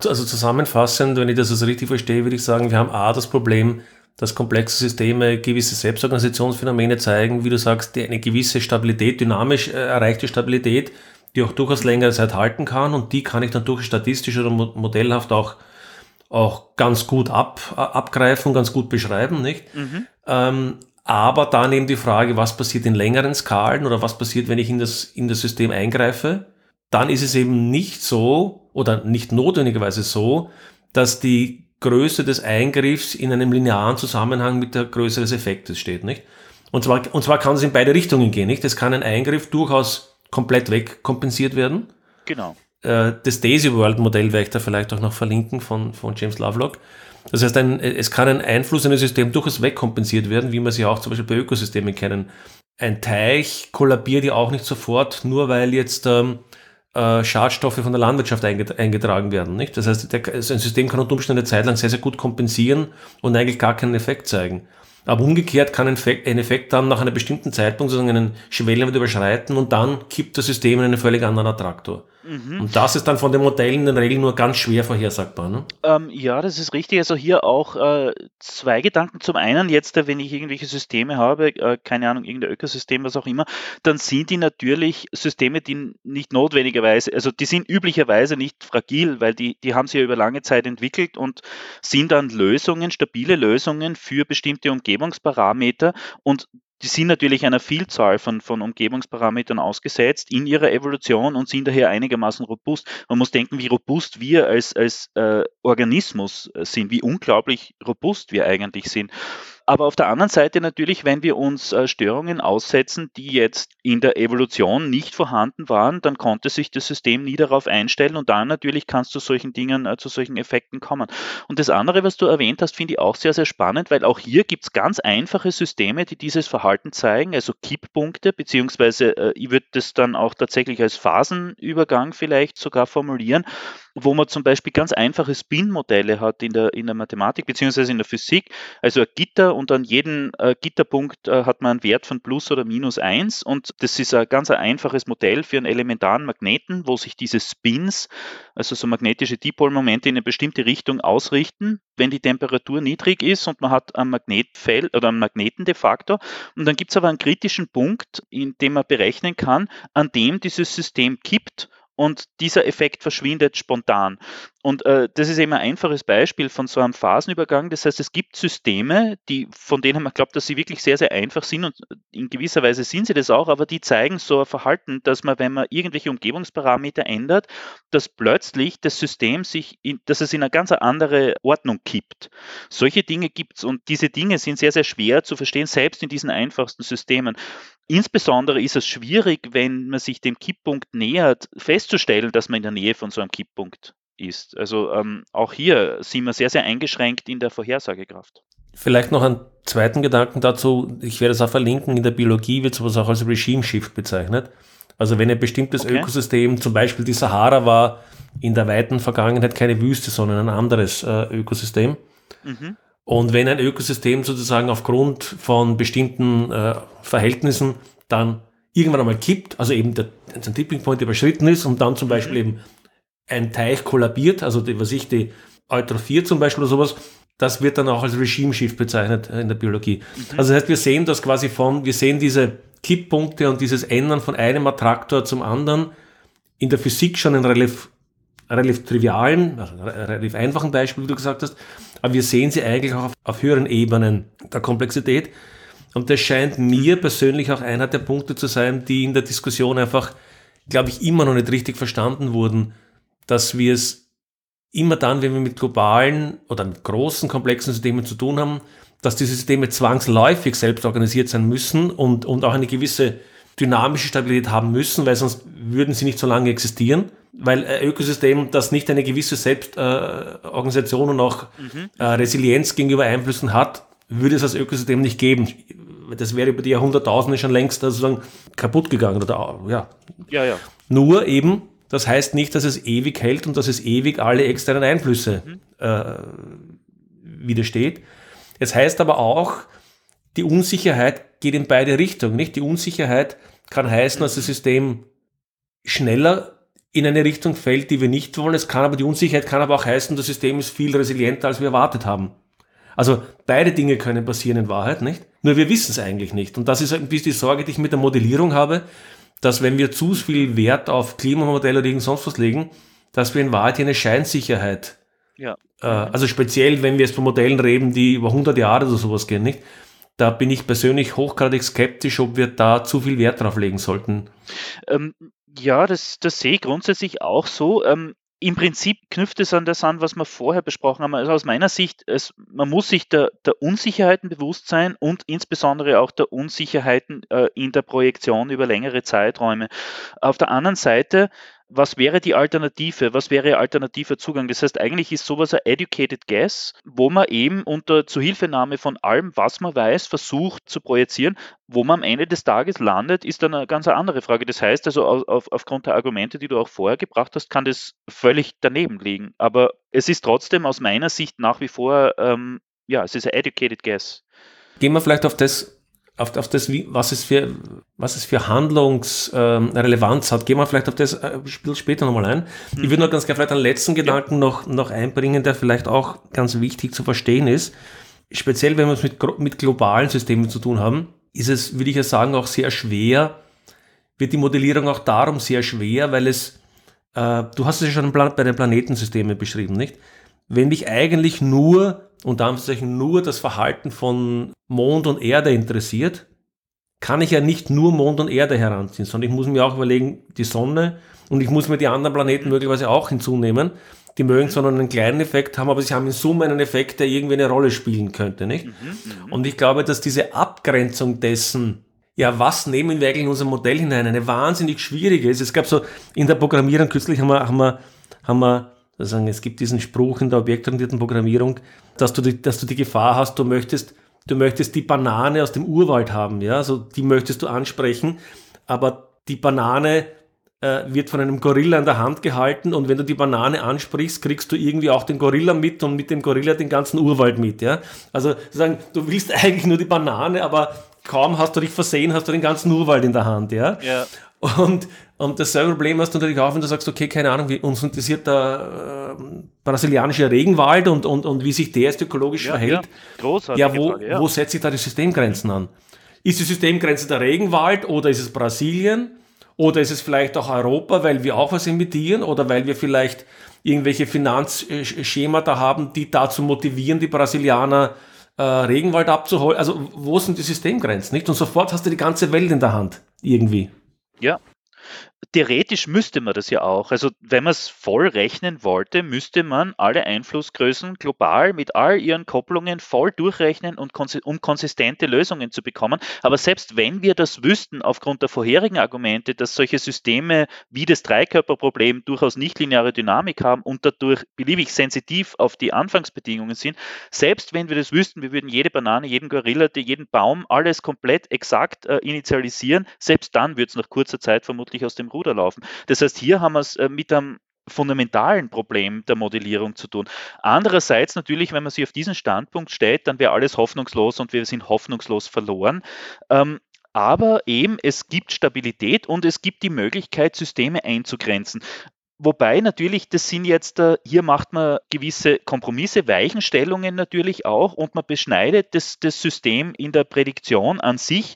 Also zusammenfassend, wenn ich das also richtig verstehe, würde ich sagen, wir haben A, das Problem, dass komplexe Systeme gewisse Selbstorganisationsphänomene zeigen, wie du sagst, eine gewisse Stabilität, dynamisch äh, erreichte Stabilität, die auch durchaus längere Zeit halten kann und die kann ich dann durch statistisch oder modellhaft auch auch ganz gut ab, abgreifen, ganz gut beschreiben, nicht? Mhm. Ähm, aber dann eben die Frage, was passiert in längeren Skalen oder was passiert, wenn ich in das, in das System eingreife? Dann ist es eben nicht so oder nicht notwendigerweise so, dass die Größe des Eingriffs in einem linearen Zusammenhang mit der Größe des Effektes steht, nicht? Und zwar, und zwar kann es in beide Richtungen gehen, nicht? Es kann ein Eingriff durchaus komplett wegkompensiert werden. Genau. Äh, das Daisy World Modell werde ich da vielleicht auch noch verlinken von, von James Lovelock. Das heißt, ein, es kann ein Einfluss in ein System durchaus wegkompensiert werden, wie wir sie auch zum Beispiel bei Ökosystemen kennen. Ein Teich kollabiert ja auch nicht sofort, nur weil jetzt ähm, äh, Schadstoffe von der Landwirtschaft eingetragen werden. Nicht? Das heißt, der, also ein System kann unter Umständen eine Zeit lang sehr, sehr gut kompensieren und eigentlich gar keinen Effekt zeigen. Aber umgekehrt kann ein Effekt, ein Effekt dann nach einem bestimmten Zeitpunkt sozusagen einen Schwellenwert überschreiten und dann kippt das System in einen völlig anderen Attraktor. Mhm. Und das ist dann von den Modellen in der Regel nur ganz schwer vorhersagbar. Ne? Ähm, ja, das ist richtig. Also hier auch äh, zwei Gedanken. Zum einen jetzt, wenn ich irgendwelche Systeme habe, äh, keine Ahnung, irgendein Ökosystem, was auch immer, dann sind die natürlich Systeme, die nicht notwendigerweise, also die sind üblicherweise nicht fragil, weil die, die haben sich ja über lange Zeit entwickelt und sind dann Lösungen, stabile Lösungen für bestimmte Umgebungsparameter und die sind natürlich einer Vielzahl von, von Umgebungsparametern ausgesetzt in ihrer Evolution und sind daher einigermaßen robust. Man muss denken, wie robust wir als, als äh, Organismus sind, wie unglaublich robust wir eigentlich sind. Aber auf der anderen Seite natürlich, wenn wir uns äh, Störungen aussetzen, die jetzt in der Evolution nicht vorhanden waren, dann konnte sich das System nie darauf einstellen und dann natürlich kann es zu solchen Dingen, äh, zu solchen Effekten kommen. Und das andere, was du erwähnt hast, finde ich auch sehr, sehr spannend, weil auch hier gibt es ganz einfache Systeme, die dieses Verhalten zeigen, also Kipppunkte, beziehungsweise äh, ich würde das dann auch tatsächlich als Phasenübergang vielleicht sogar formulieren wo man zum Beispiel ganz einfache Spin-Modelle hat in der, in der Mathematik beziehungsweise in der Physik. Also ein Gitter und an jedem äh, Gitterpunkt äh, hat man einen Wert von plus oder minus 1 und das ist ein ganz einfaches Modell für einen elementaren Magneten, wo sich diese Spins, also so magnetische Dipolmomente in eine bestimmte Richtung ausrichten, wenn die Temperatur niedrig ist und man hat ein Magnetfeld oder einen Magneten de facto. Und dann gibt es aber einen kritischen Punkt, in dem man berechnen kann, an dem dieses System kippt und dieser Effekt verschwindet spontan. Und äh, das ist eben ein einfaches Beispiel von so einem Phasenübergang. Das heißt, es gibt Systeme, die, von denen man glaubt, dass sie wirklich sehr, sehr einfach sind und in gewisser Weise sind sie das auch, aber die zeigen so ein Verhalten, dass man, wenn man irgendwelche Umgebungsparameter ändert, dass plötzlich das System sich, in, dass es in eine ganz andere Ordnung kippt. Solche Dinge gibt es und diese Dinge sind sehr, sehr schwer zu verstehen, selbst in diesen einfachsten Systemen. Insbesondere ist es schwierig, wenn man sich dem Kipppunkt nähert, festzustellen, dass man in der Nähe von so einem Kipppunkt ist. Also ähm, auch hier sind wir sehr, sehr eingeschränkt in der Vorhersagekraft. Vielleicht noch einen zweiten Gedanken dazu. Ich werde es auch verlinken. In der Biologie wird sowas auch als Regime Shift bezeichnet. Also wenn ein bestimmtes okay. Ökosystem, zum Beispiel die Sahara war in der weiten Vergangenheit keine Wüste, sondern ein anderes äh, Ökosystem. Mhm. Und wenn ein Ökosystem sozusagen aufgrund von bestimmten äh, Verhältnissen dann irgendwann einmal kippt, also eben der, ein Tipping Point überschritten ist und dann zum Beispiel eben ein Teich kollabiert, also die, was ich, die Eutrophiert zum Beispiel oder sowas, das wird dann auch als Regime Shift bezeichnet in der Biologie. Mhm. Also das heißt, wir sehen das quasi von, wir sehen diese Kipppunkte und dieses Ändern von einem Attraktor zum anderen in der Physik schon in relativ, relativ trivialen, also relativ einfachen Beispiel, wie du gesagt hast, aber wir sehen sie eigentlich auch auf, auf höheren Ebenen der Komplexität. Und das scheint mir persönlich auch einer der Punkte zu sein, die in der Diskussion einfach, glaube ich, immer noch nicht richtig verstanden wurden dass wir es immer dann, wenn wir mit globalen oder mit großen, komplexen Systemen zu tun haben, dass diese Systeme zwangsläufig selbst organisiert sein müssen und, und auch eine gewisse dynamische Stabilität haben müssen, weil sonst würden sie nicht so lange existieren. Weil ein Ökosystem, das nicht eine gewisse Selbstorganisation äh, und auch mhm. äh, Resilienz gegenüber Einflüssen hat, würde es als Ökosystem nicht geben. Das wäre über die Jahrhunderttausende schon längst sozusagen kaputt gegangen. Oder, ja. Ja, ja. Nur eben, das heißt nicht, dass es ewig hält und dass es ewig alle externen Einflüsse mhm. äh, widersteht. Es heißt aber auch, die Unsicherheit geht in beide Richtungen. Nicht? Die Unsicherheit kann heißen, dass das System schneller in eine Richtung fällt, die wir nicht wollen. Es kann aber die Unsicherheit kann aber auch heißen, das System ist viel resilienter, als wir erwartet haben. Also beide Dinge können passieren in Wahrheit, nicht? Nur wir wissen es eigentlich nicht. Und das ist ein bisschen die Sorge, die ich mit der Modellierung habe dass wenn wir zu viel Wert auf Klimamodelle oder irgend sonst was legen, dass wir in Wahrheit hier eine Scheinsicherheit, ja. äh, also speziell, wenn wir jetzt von Modellen reden, die über 100 Jahre oder sowas gehen, nicht? Da bin ich persönlich hochgradig skeptisch, ob wir da zu viel Wert drauf legen sollten. Ähm, ja, das, das sehe ich grundsätzlich auch so. Ähm, im Prinzip knüpft es an das an, was wir vorher besprochen haben. Also aus meiner Sicht, es, man muss sich der, der, Unsicherheiten bewusst sein und insbesondere auch der Unsicherheiten äh, in der Projektion über längere Zeiträume. Auf der anderen Seite was wäre die Alternative? Was wäre alternativer Zugang? Das heißt, eigentlich ist sowas ein educated guess, wo man eben unter Zuhilfenahme von allem, was man weiß, versucht zu projizieren. Wo man am Ende des Tages landet, ist dann eine ganz andere Frage. Das heißt also, auf, aufgrund der Argumente, die du auch vorher gebracht hast, kann das völlig daneben liegen. Aber es ist trotzdem aus meiner Sicht nach wie vor, ähm, ja, es ist ein educated guess. Gehen wir vielleicht auf das auf, auf das, wie, was es für, was es für Handlungsrelevanz ähm, hat. Gehen wir vielleicht auf das ein bisschen später nochmal ein. Mhm. Ich würde noch ganz gerne vielleicht einen letzten Gedanken ja. noch, noch einbringen, der vielleicht auch ganz wichtig zu verstehen ist. Speziell, wenn wir es mit, mit globalen Systemen zu tun haben, ist es, würde ich ja sagen, auch sehr schwer, wird die Modellierung auch darum sehr schwer, weil es, äh, du hast es ja schon bei den Planetensystemen beschrieben, nicht? Wenn dich eigentlich nur unter Anführungszeichen nur das Verhalten von Mond und Erde interessiert, kann ich ja nicht nur Mond und Erde heranziehen, sondern ich muss mir auch überlegen, die Sonne und ich muss mir die anderen Planeten möglicherweise auch hinzunehmen. Die mögen zwar nur einen kleinen Effekt haben, aber sie haben in Summe einen Effekt, der irgendwie eine Rolle spielen könnte, nicht? Mhm, mhm. und ich glaube, dass diese Abgrenzung dessen, ja, was nehmen wir eigentlich in unser Modell hinein, eine wahnsinnig schwierige ist. Es gab so in der Programmierung kürzlich haben wir, haben wir, haben wir sagen, es gibt diesen Spruch in der objektorientierten Programmierung, dass du, die, dass du die Gefahr hast, du möchtest, du möchtest die Banane aus dem Urwald haben, ja, also die möchtest du ansprechen, aber die Banane äh, wird von einem Gorilla in der Hand gehalten und wenn du die Banane ansprichst, kriegst du irgendwie auch den Gorilla mit und mit dem Gorilla den ganzen Urwald mit, ja. Also sagen, du willst eigentlich nur die Banane, aber kaum hast du dich versehen, hast du den ganzen Urwald in der Hand, ja. ja. Und, und dasselbe Problem hast du natürlich auch, wenn du sagst, okay, keine Ahnung, wie, uns interessiert der äh, brasilianische Regenwald und, und, und wie sich der jetzt ökologisch ja, verhält. Ja, ja wo, Frage, ja. wo setze ich da die Systemgrenzen an? Ist die Systemgrenze der Regenwald oder ist es Brasilien? Oder ist es vielleicht auch Europa, weil wir auch was emittieren oder weil wir vielleicht irgendwelche Finanzschemata haben, die dazu motivieren, die Brasilianer äh, Regenwald abzuholen? Also wo sind die Systemgrenzen, nicht? Und sofort hast du die ganze Welt in der Hand, irgendwie. Ja, theoretisch müsste man das ja auch. Also wenn man es voll rechnen wollte, müsste man alle Einflussgrößen global mit all ihren Kopplungen voll durchrechnen, und um konsistente Lösungen zu bekommen. Aber selbst wenn wir das wüssten, aufgrund der vorherigen Argumente, dass solche Systeme wie das Dreikörperproblem durchaus nichtlineare Dynamik haben und dadurch beliebig sensitiv auf die Anfangsbedingungen sind, selbst wenn wir das wüssten, wir würden jede Banane, jeden Gorilla, jeden Baum, alles komplett exakt äh, initialisieren, selbst dann würde es nach kurzer Zeit vermutlich aus dem Ruder laufen. Das heißt, hier haben wir es äh, mit einem fundamentalen Problem der Modellierung zu tun. Andererseits natürlich, wenn man sich auf diesen Standpunkt stellt, dann wäre alles hoffnungslos und wir sind hoffnungslos verloren. Ähm, aber eben, es gibt Stabilität und es gibt die Möglichkeit, Systeme einzugrenzen. Wobei natürlich, das sind jetzt, äh, hier macht man gewisse Kompromisse, Weichenstellungen natürlich auch und man beschneidet das, das System in der Prädiktion an sich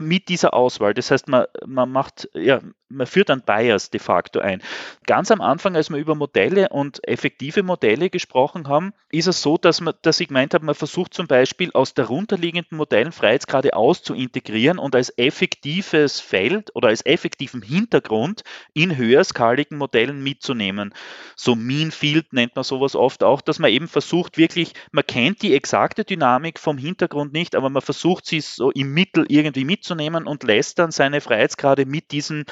mit dieser Auswahl. Das heißt, man, man macht, ja, man führt dann Bias de facto ein. Ganz am Anfang, als wir über Modelle und effektive Modelle gesprochen haben, ist es so, dass, man, dass ich gemeint habe, man versucht zum Beispiel aus darunterliegenden Modellen Freiheitsgrade aus zu integrieren und als effektives Feld oder als effektiven Hintergrund in höherskaligen Modellen mitzunehmen. So Mean Field nennt man sowas oft auch, dass man eben versucht, wirklich, man kennt die exakte Dynamik vom Hintergrund nicht, aber man versucht sie so im Mittel irgendwie mitzunehmen und lässt dann seine Freiheitsgrade mit diesen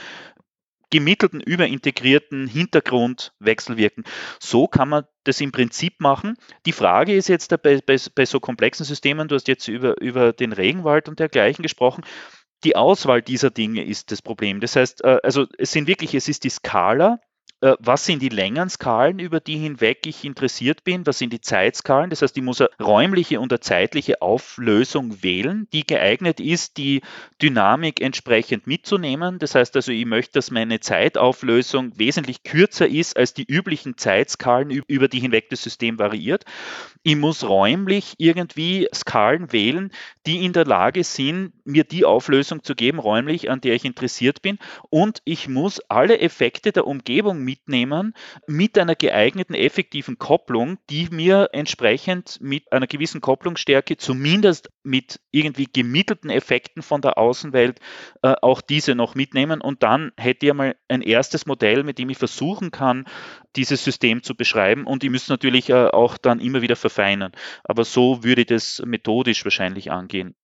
gemittelten, überintegrierten Hintergrund wechselwirken. So kann man das im Prinzip machen. Die Frage ist jetzt bei, bei, bei so komplexen Systemen, du hast jetzt über, über den Regenwald und dergleichen gesprochen, die Auswahl dieser Dinge ist das Problem. Das heißt, äh, also es sind wirklich, es ist die Skala, was sind die Längenskalen, über die hinweg ich interessiert bin, was sind die Zeitskalen. Das heißt, ich muss eine räumliche und eine zeitliche Auflösung wählen, die geeignet ist, die Dynamik entsprechend mitzunehmen. Das heißt also, ich möchte, dass meine Zeitauflösung wesentlich kürzer ist als die üblichen Zeitskalen, über die hinweg das System variiert. Ich muss räumlich irgendwie Skalen wählen, die in der Lage sind, mir die Auflösung zu geben, räumlich, an der ich interessiert bin. Und ich muss alle Effekte der Umgebung mitnehmen mit einer geeigneten effektiven Kopplung, die mir entsprechend mit einer gewissen Kopplungsstärke zumindest mit irgendwie gemittelten Effekten von der Außenwelt äh, auch diese noch mitnehmen. Und dann hätte ich mal ein erstes Modell, mit dem ich versuchen kann, dieses System zu beschreiben. Und ich müsste natürlich äh, auch dann immer wieder verfeinern. Aber so würde ich das methodisch wahrscheinlich angehen.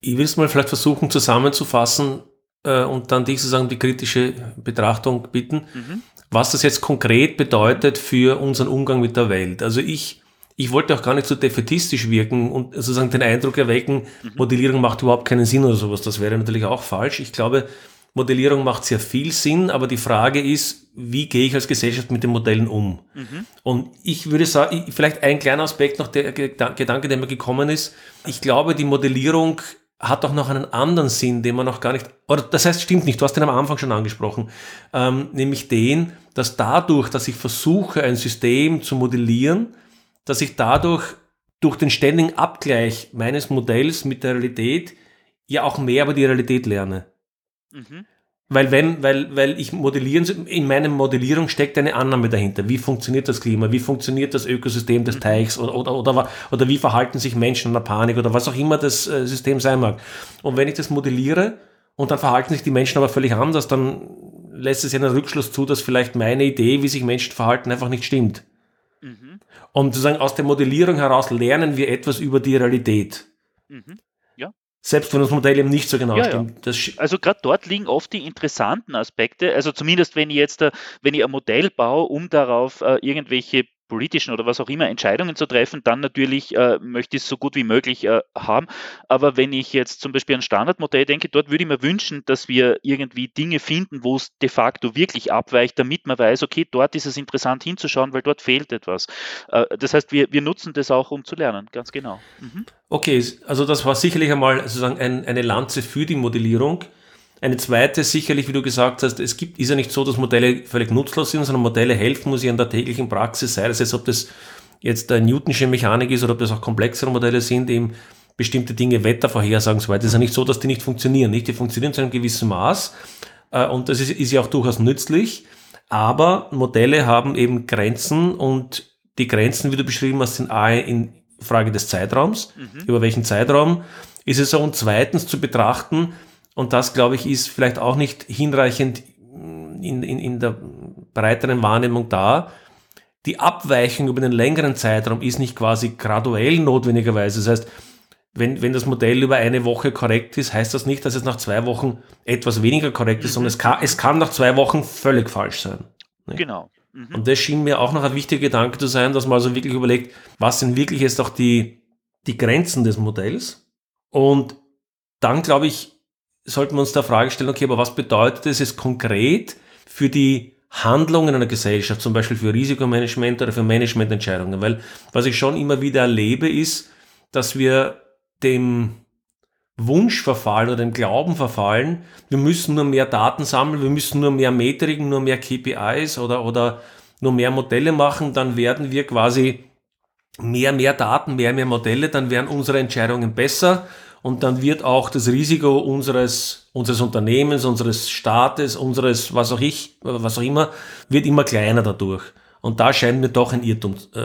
Ich will es mal vielleicht versuchen zusammenzufassen äh, und dann dich sozusagen die kritische Betrachtung bitten, mhm. Was das jetzt konkret bedeutet für unseren Umgang mit der Welt. Also ich, ich wollte auch gar nicht so defetistisch wirken und sozusagen den Eindruck erwecken, mhm. Modellierung macht überhaupt keinen Sinn oder sowas. Das wäre natürlich auch falsch. Ich glaube, Modellierung macht sehr viel Sinn, aber die Frage ist, wie gehe ich als Gesellschaft mit den Modellen um? Mhm. Und ich würde sagen, vielleicht ein kleiner Aspekt noch, der Gedanke, der mir gekommen ist. Ich glaube, die Modellierung hat auch noch einen anderen Sinn, den man noch gar nicht, oder das heißt, stimmt nicht, du hast den am Anfang schon angesprochen, ähm, nämlich den, dass dadurch, dass ich versuche, ein System zu modellieren, dass ich dadurch durch den ständigen Abgleich meines Modells mit der Realität ja auch mehr über die Realität lerne. Mhm. Weil wenn, weil, weil ich modellieren, in meiner Modellierung steckt eine Annahme dahinter. Wie funktioniert das Klima? Wie funktioniert das Ökosystem des mhm. Teichs? Oder, oder, oder, oder wie verhalten sich Menschen in der Panik? Oder was auch immer das äh, System sein mag. Und wenn ich das modelliere und dann verhalten sich die Menschen aber völlig anders, dann lässt es ja einen Rückschluss zu, dass vielleicht meine Idee, wie sich Menschen verhalten, einfach nicht stimmt. Mhm. Und sozusagen aus der Modellierung heraus lernen wir etwas über die Realität. Mhm. Selbst wenn das Modell eben nicht so genau ja, stimmt. Ja. also gerade dort liegen oft die interessanten Aspekte. Also zumindest wenn ich jetzt, äh, wenn ich ein Modell baue, um darauf äh, irgendwelche politischen oder was auch immer Entscheidungen zu treffen, dann natürlich äh, möchte ich es so gut wie möglich äh, haben. Aber wenn ich jetzt zum Beispiel an Standardmodell denke, dort würde ich mir wünschen, dass wir irgendwie Dinge finden, wo es de facto wirklich abweicht, damit man weiß, okay, dort ist es interessant hinzuschauen, weil dort fehlt etwas. Äh, das heißt, wir, wir nutzen das auch, um zu lernen, ganz genau. Mhm. Okay, also das war sicherlich einmal sozusagen ein, eine Lanze für die Modellierung. Eine zweite, sicherlich, wie du gesagt hast, es gibt, ist ja nicht so, dass Modelle völlig nutzlos sind, sondern Modelle helfen muss ja in der täglichen Praxis, sei das jetzt, ob das jetzt eine Newtonsche Mechanik ist oder ob das auch komplexere Modelle sind, eben bestimmte Dinge, Wetter vorhersagen so weiter. Es ist ja nicht so, dass die nicht funktionieren, nicht? Die funktionieren zu einem gewissen Maß. Äh, und das ist, ist ja auch durchaus nützlich. Aber Modelle haben eben Grenzen und die Grenzen, wie du beschrieben hast, sind A in Frage des Zeitraums. Mhm. Über welchen Zeitraum ist es so? Und zweitens zu betrachten, und das glaube ich ist vielleicht auch nicht hinreichend in, in, in der breiteren Wahrnehmung da, die Abweichung über den längeren Zeitraum ist nicht quasi graduell notwendigerweise. Das heißt, wenn, wenn das Modell über eine Woche korrekt ist, heißt das nicht, dass es nach zwei Wochen etwas weniger korrekt ist, sondern es kann, es kann nach zwei Wochen völlig falsch sein. Nicht? Genau. Mhm. Und das schien mir auch noch ein wichtiger Gedanke zu sein, dass man also wirklich überlegt, was sind wirklich jetzt auch die, die Grenzen des Modells? Und dann, glaube ich, sollten wir uns der Frage stellen, okay, aber was bedeutet es jetzt konkret für die Handlungen einer Gesellschaft, zum Beispiel für Risikomanagement oder für Managemententscheidungen? Weil was ich schon immer wieder erlebe, ist, dass wir dem Wunsch verfallen oder dem Glauben verfallen, wir müssen nur mehr Daten sammeln, wir müssen nur mehr Metriken, nur mehr KPIs oder, oder nur mehr Modelle machen, dann werden wir quasi mehr, mehr Daten, mehr, mehr Modelle, dann werden unsere Entscheidungen besser und dann wird auch das Risiko unseres, unseres Unternehmens, unseres Staates, unseres, was auch ich, was auch immer, wird immer kleiner dadurch. Und da scheint mir doch ein Irrtum äh,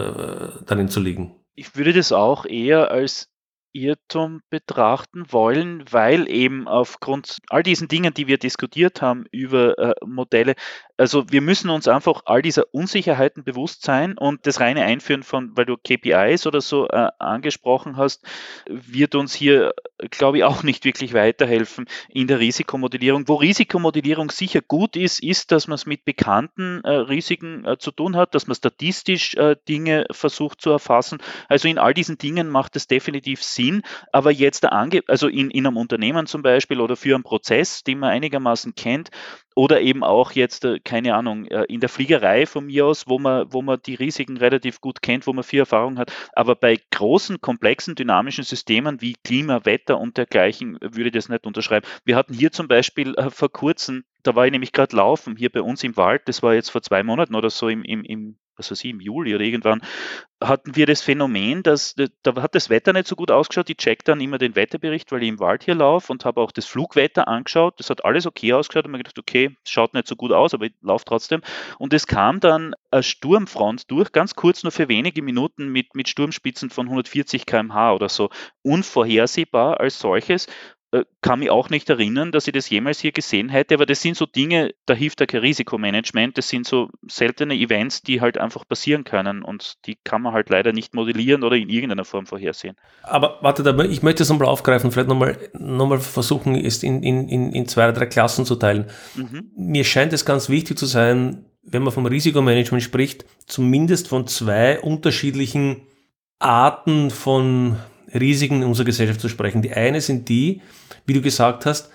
darin zu liegen. Ich würde das auch eher als Irrtum betrachten wollen, weil eben aufgrund all diesen Dingen, die wir diskutiert haben über äh, Modelle, also wir müssen uns einfach all dieser Unsicherheiten bewusst sein und das reine Einführen von, weil du KPIs oder so äh, angesprochen hast, wird uns hier, glaube ich, auch nicht wirklich weiterhelfen in der Risikomodellierung. Wo Risikomodellierung sicher gut ist, ist, dass man es mit bekannten äh, Risiken äh, zu tun hat, dass man statistisch äh, Dinge versucht zu erfassen. Also in all diesen Dingen macht es definitiv Sinn, aber jetzt Ange also in, in einem Unternehmen zum Beispiel oder für einen Prozess, den man einigermaßen kennt, oder eben auch jetzt, äh, keine Ahnung, äh, in der Fliegerei von mir aus, wo man, wo man die Risiken relativ gut kennt, wo man viel Erfahrung hat. Aber bei großen, komplexen, dynamischen Systemen wie Klima, Wetter und dergleichen würde ich das nicht unterschreiben. Wir hatten hier zum Beispiel äh, vor kurzem, da war ich nämlich gerade laufen, hier bei uns im Wald, das war jetzt vor zwei Monaten oder so im, im, im was weiß ich, im Juli oder irgendwann, hatten wir das Phänomen, dass da hat das Wetter nicht so gut ausgeschaut. Ich check dann immer den Wetterbericht, weil ich im Wald hier laufe und habe auch das Flugwetter angeschaut. Das hat alles okay ausgeschaut und mir gedacht, okay, schaut nicht so gut aus, aber ich laufe trotzdem. Und es kam dann eine Sturmfront durch, ganz kurz nur für wenige Minuten mit, mit Sturmspitzen von 140 km/h oder so. Unvorhersehbar als solches kann mich auch nicht erinnern, dass ich das jemals hier gesehen hätte, aber das sind so Dinge, da hilft ja kein Risikomanagement, das sind so seltene Events, die halt einfach passieren können und die kann man halt leider nicht modellieren oder in irgendeiner Form vorhersehen. Aber warte, ich möchte es nochmal aufgreifen, vielleicht nochmal noch mal versuchen, es in, in, in zwei oder drei Klassen zu teilen. Mhm. Mir scheint es ganz wichtig zu sein, wenn man vom Risikomanagement spricht, zumindest von zwei unterschiedlichen Arten von Risiken in unserer Gesellschaft zu sprechen. Die eine sind die, wie du gesagt hast,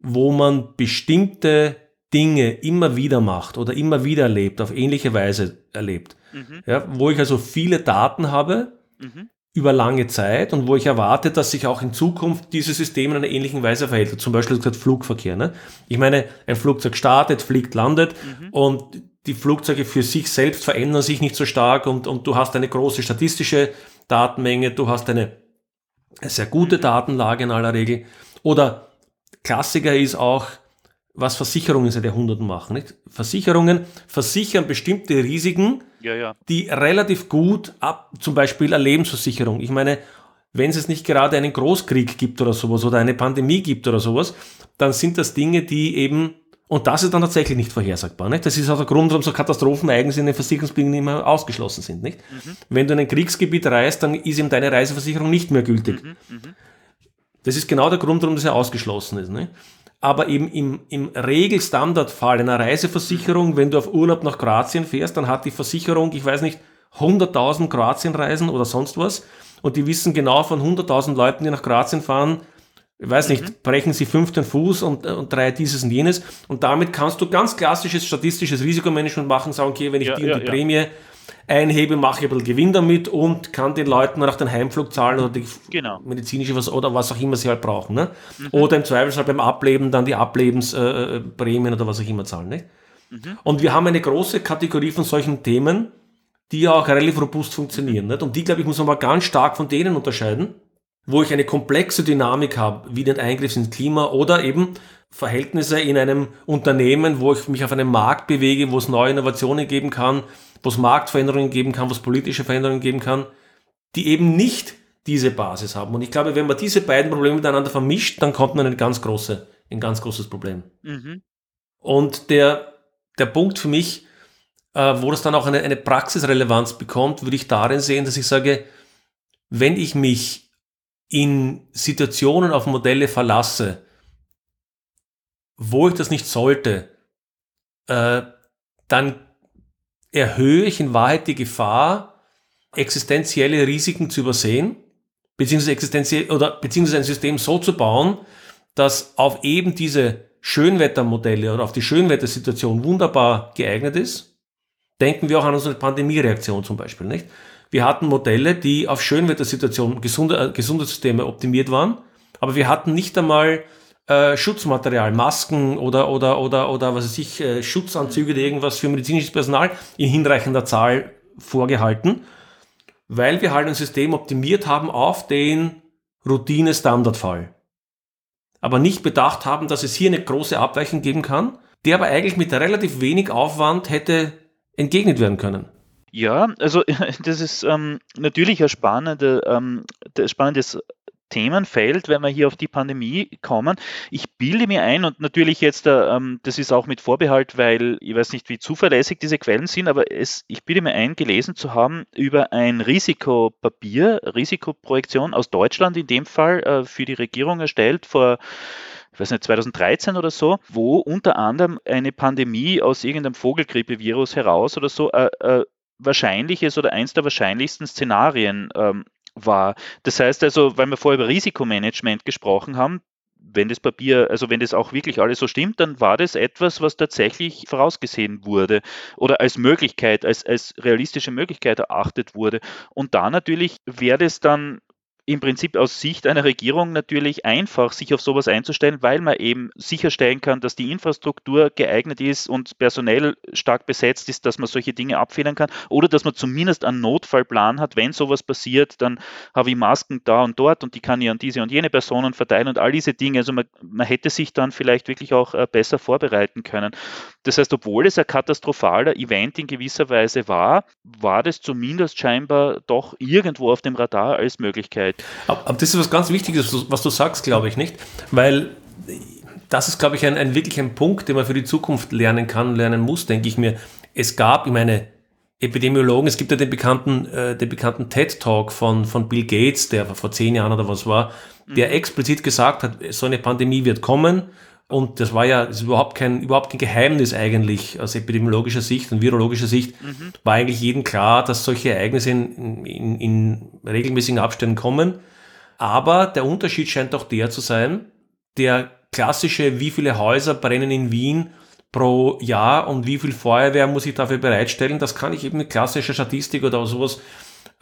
wo man bestimmte Dinge immer wieder macht oder immer wieder erlebt, auf ähnliche Weise erlebt. Mhm. Ja, wo ich also viele Daten habe mhm. über lange Zeit und wo ich erwarte, dass sich auch in Zukunft dieses System in einer ähnlichen Weise verhält. Zum Beispiel gesagt Flugverkehr. Ne? Ich meine, ein Flugzeug startet, fliegt, landet mhm. und die Flugzeuge für sich selbst verändern sich nicht so stark und, und du hast eine große statistische Datenmenge, du hast eine sehr gute Datenlage in aller Regel. Oder Klassiker ist auch, was Versicherungen seit Jahrhunderten machen. Nicht? Versicherungen versichern bestimmte Risiken, ja, ja. die relativ gut ab, zum Beispiel eine Lebensversicherung. Ich meine, wenn es nicht gerade einen Großkrieg gibt oder sowas oder eine Pandemie gibt oder sowas, dann sind das Dinge, die eben und das ist dann tatsächlich nicht vorhersagbar. Nicht? Das ist auch der Grund, warum so Katastrophenereignisse in den Versicherungsbedingungen immer ausgeschlossen sind. Nicht? Mhm. Wenn du in ein Kriegsgebiet reist, dann ist eben deine Reiseversicherung nicht mehr gültig. Mhm. Mhm. Das ist genau der Grund, warum das ja ausgeschlossen ist. Nicht? Aber eben im, im Regelstandardfall einer Reiseversicherung, wenn du auf Urlaub nach Kroatien fährst, dann hat die Versicherung, ich weiß nicht, 100.000 Kroatienreisen oder sonst was. Und die wissen genau von 100.000 Leuten, die nach Kroatien fahren, ich weiß nicht, mhm. brechen sie fünften Fuß und, und drei dieses und jenes. Und damit kannst du ganz klassisches statistisches Risikomanagement machen, sagen, okay, wenn ich ja, die ja, die ja. Prämie einhebe, mache ich ein bisschen Gewinn damit und kann den Leuten nach den Heimflug zahlen oder die genau. medizinische was oder was auch immer sie halt brauchen. Ne? Mhm. Oder im Zweifelsfall beim Ableben dann die Ablebensprämien äh, oder was auch immer zahlen. Ne? Mhm. Und wir haben eine große Kategorie von solchen Themen, die ja auch relativ robust funktionieren. Nicht? Und die, glaube ich, muss man mal ganz stark von denen unterscheiden, wo ich eine komplexe Dynamik habe, wie den Eingriff ins Klima oder eben Verhältnisse in einem Unternehmen, wo ich mich auf einem Markt bewege, wo es neue Innovationen geben kann, wo es Marktveränderungen geben kann, wo es politische Veränderungen geben kann, die eben nicht diese Basis haben. Und ich glaube, wenn man diese beiden Probleme miteinander vermischt, dann kommt man in ein ganz, große, ein ganz großes Problem. Mhm. Und der, der Punkt für mich, äh, wo das dann auch eine, eine Praxisrelevanz bekommt, würde ich darin sehen, dass ich sage, wenn ich mich in Situationen auf Modelle verlasse, wo ich das nicht sollte, äh, dann erhöhe ich in Wahrheit die Gefahr, existenzielle Risiken zu übersehen, beziehungsweise existenziell oder beziehungsweise ein System so zu bauen, dass auf eben diese Schönwettermodelle oder auf die Schönwettersituation wunderbar geeignet ist. Denken wir auch an unsere Pandemiereaktion zum Beispiel, nicht? Wir hatten Modelle, die auf Schönwettersituationen, gesunde, äh, gesunde Systeme optimiert waren, aber wir hatten nicht einmal äh, Schutzmaterial, Masken oder, oder, oder, oder was weiß ich, äh, Schutzanzüge oder irgendwas für medizinisches Personal in hinreichender Zahl vorgehalten, weil wir halt ein System optimiert haben auf den Routine-Standardfall. Aber nicht bedacht haben, dass es hier eine große Abweichung geben kann, der aber eigentlich mit relativ wenig Aufwand hätte entgegnet werden können. Ja, also das ist ähm, natürlich ein spannende, ähm, spannendes Themenfeld, wenn wir hier auf die Pandemie kommen. Ich bilde mir ein, und natürlich jetzt, äh, ähm, das ist auch mit Vorbehalt, weil ich weiß nicht, wie zuverlässig diese Quellen sind, aber es, ich bilde mir ein, gelesen zu haben über ein Risikopapier, Risikoprojektion aus Deutschland in dem Fall äh, für die Regierung erstellt vor ich weiß nicht, 2013 oder so, wo unter anderem eine Pandemie aus irgendeinem Vogelgrippevirus heraus oder so äh, äh, wahrscheinliches oder eins der wahrscheinlichsten Szenarien ähm, war. Das heißt also, weil wir vorher über Risikomanagement gesprochen haben, wenn das Papier, also wenn das auch wirklich alles so stimmt, dann war das etwas, was tatsächlich vorausgesehen wurde oder als Möglichkeit, als, als realistische Möglichkeit erachtet wurde. Und da natürlich wäre das dann im Prinzip aus Sicht einer Regierung natürlich einfach, sich auf sowas einzustellen, weil man eben sicherstellen kann, dass die Infrastruktur geeignet ist und personell stark besetzt ist, dass man solche Dinge abfedern kann oder dass man zumindest einen Notfallplan hat, wenn sowas passiert, dann habe ich Masken da und dort und die kann ich an diese und jene Personen verteilen und all diese Dinge. Also man, man hätte sich dann vielleicht wirklich auch äh, besser vorbereiten können. Das heißt, obwohl es ein katastrophaler Event in gewisser Weise war, war das zumindest scheinbar doch irgendwo auf dem Radar als Möglichkeit. Aber, aber das ist was ganz Wichtiges, was du sagst, glaube ich, nicht? Weil das ist, glaube ich, ein, ein wirklich ein Punkt, den man für die Zukunft lernen kann, lernen muss, denke ich mir. Es gab, ich meine, Epidemiologen, es gibt ja den bekannten, äh, den bekannten TED-Talk von, von Bill Gates, der vor zehn Jahren oder was war, der mhm. explizit gesagt hat, so eine Pandemie wird kommen und das war ja das überhaupt, kein, überhaupt kein Geheimnis eigentlich aus epidemiologischer Sicht und virologischer Sicht. Mhm. War eigentlich jedem klar, dass solche Ereignisse in, in, in regelmäßigen Abständen kommen. Aber der Unterschied scheint doch der zu sein, der klassische, wie viele Häuser brennen in Wien pro Jahr und wie viel Feuerwehr muss ich dafür bereitstellen, das kann ich eben mit klassischer Statistik oder sowas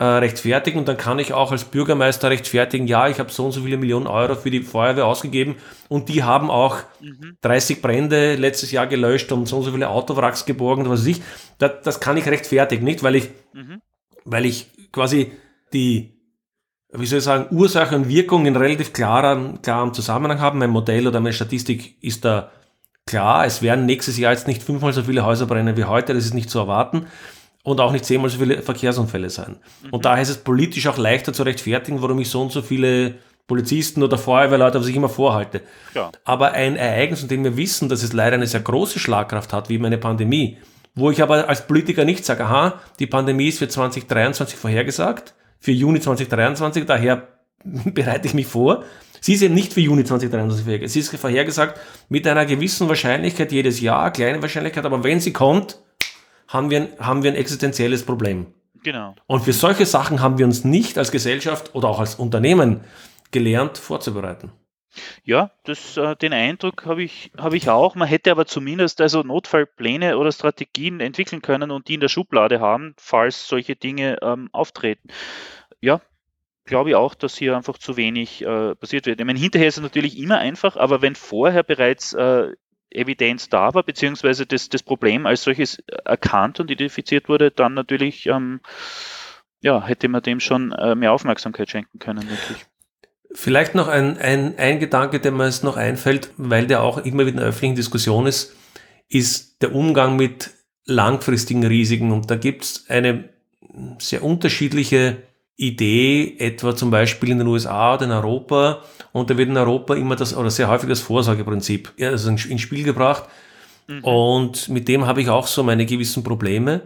äh, rechtfertigen und dann kann ich auch als Bürgermeister rechtfertigen, ja, ich habe so und so viele Millionen Euro für die Feuerwehr ausgegeben und die haben auch mhm. 30 Brände letztes Jahr gelöscht und so und so viele Autowracks geborgen, was weiß ich. Das, das kann ich rechtfertigen, nicht? Weil ich, mhm. weil ich quasi die, wie soll ich sagen, Ursache und Wirkung in relativ klaren, klarem Zusammenhang haben. Mein Modell oder meine Statistik ist da klar. Es werden nächstes Jahr jetzt nicht fünfmal so viele Häuser brennen wie heute, das ist nicht zu erwarten und auch nicht zehnmal so viele Verkehrsunfälle sein. Mhm. Und daher ist es politisch auch leichter zu rechtfertigen, warum ich so und so viele Polizisten oder Feuerwehrleute auf sich immer vorhalte. Ja. Aber ein Ereignis, von dem wir wissen, dass es leider eine sehr große Schlagkraft hat, wie eine Pandemie, wo ich aber als Politiker nicht sage, aha, die Pandemie ist für 2023 vorhergesagt, für Juni 2023, daher bereite ich mich vor. Sie ist eben nicht für Juni 2023 vorhergesagt. Sie ist vorhergesagt mit einer gewissen Wahrscheinlichkeit jedes Jahr, kleine Wahrscheinlichkeit, aber wenn sie kommt, haben wir, haben wir ein existenzielles Problem. Genau. Und für solche Sachen haben wir uns nicht als Gesellschaft oder auch als Unternehmen gelernt vorzubereiten. Ja, das, äh, den Eindruck habe ich, hab ich auch. Man hätte aber zumindest also Notfallpläne oder Strategien entwickeln können und die in der Schublade haben, falls solche Dinge ähm, auftreten. Ja, glaube ich auch, dass hier einfach zu wenig äh, passiert wird. Ich meine, hinterher ist es natürlich immer einfach, aber wenn vorher bereits äh, Evidenz da war, beziehungsweise das, das Problem als solches erkannt und identifiziert wurde, dann natürlich ähm, ja, hätte man dem schon äh, mehr Aufmerksamkeit schenken können, wirklich. Vielleicht noch ein, ein, ein Gedanke, der mir jetzt noch einfällt, weil der auch immer wieder in der öffentlichen Diskussion ist, ist der Umgang mit langfristigen Risiken. Und da gibt es eine sehr unterschiedliche Idee, etwa zum Beispiel in den USA oder in Europa. Und da wird in Europa immer das, oder sehr häufig das Vorsorgeprinzip also ins Spiel gebracht. Mhm. Und mit dem habe ich auch so meine gewissen Probleme.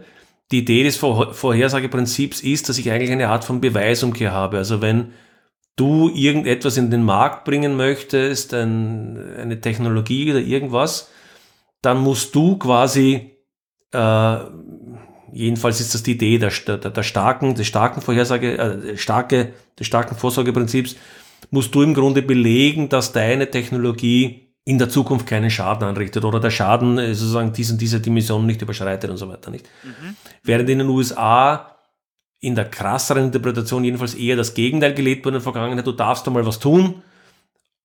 Die Idee des Vorhersageprinzips ist, dass ich eigentlich eine Art von Beweisumkehr habe. Also wenn du irgendetwas in den Markt bringen möchtest, ein, eine Technologie oder irgendwas, dann musst du quasi, äh, jedenfalls ist das die Idee der, der, der starken, des starken Vorhersage, äh, starke, des starken Vorsorgeprinzips, musst du im Grunde belegen, dass deine Technologie in der Zukunft keinen Schaden anrichtet oder der Schaden äh, sozusagen diese, diese Dimension nicht überschreitet und so weiter nicht. Mhm. Während in den USA in der krasseren Interpretation jedenfalls eher das Gegenteil gelebt wurde in der Vergangenheit, du darfst einmal was tun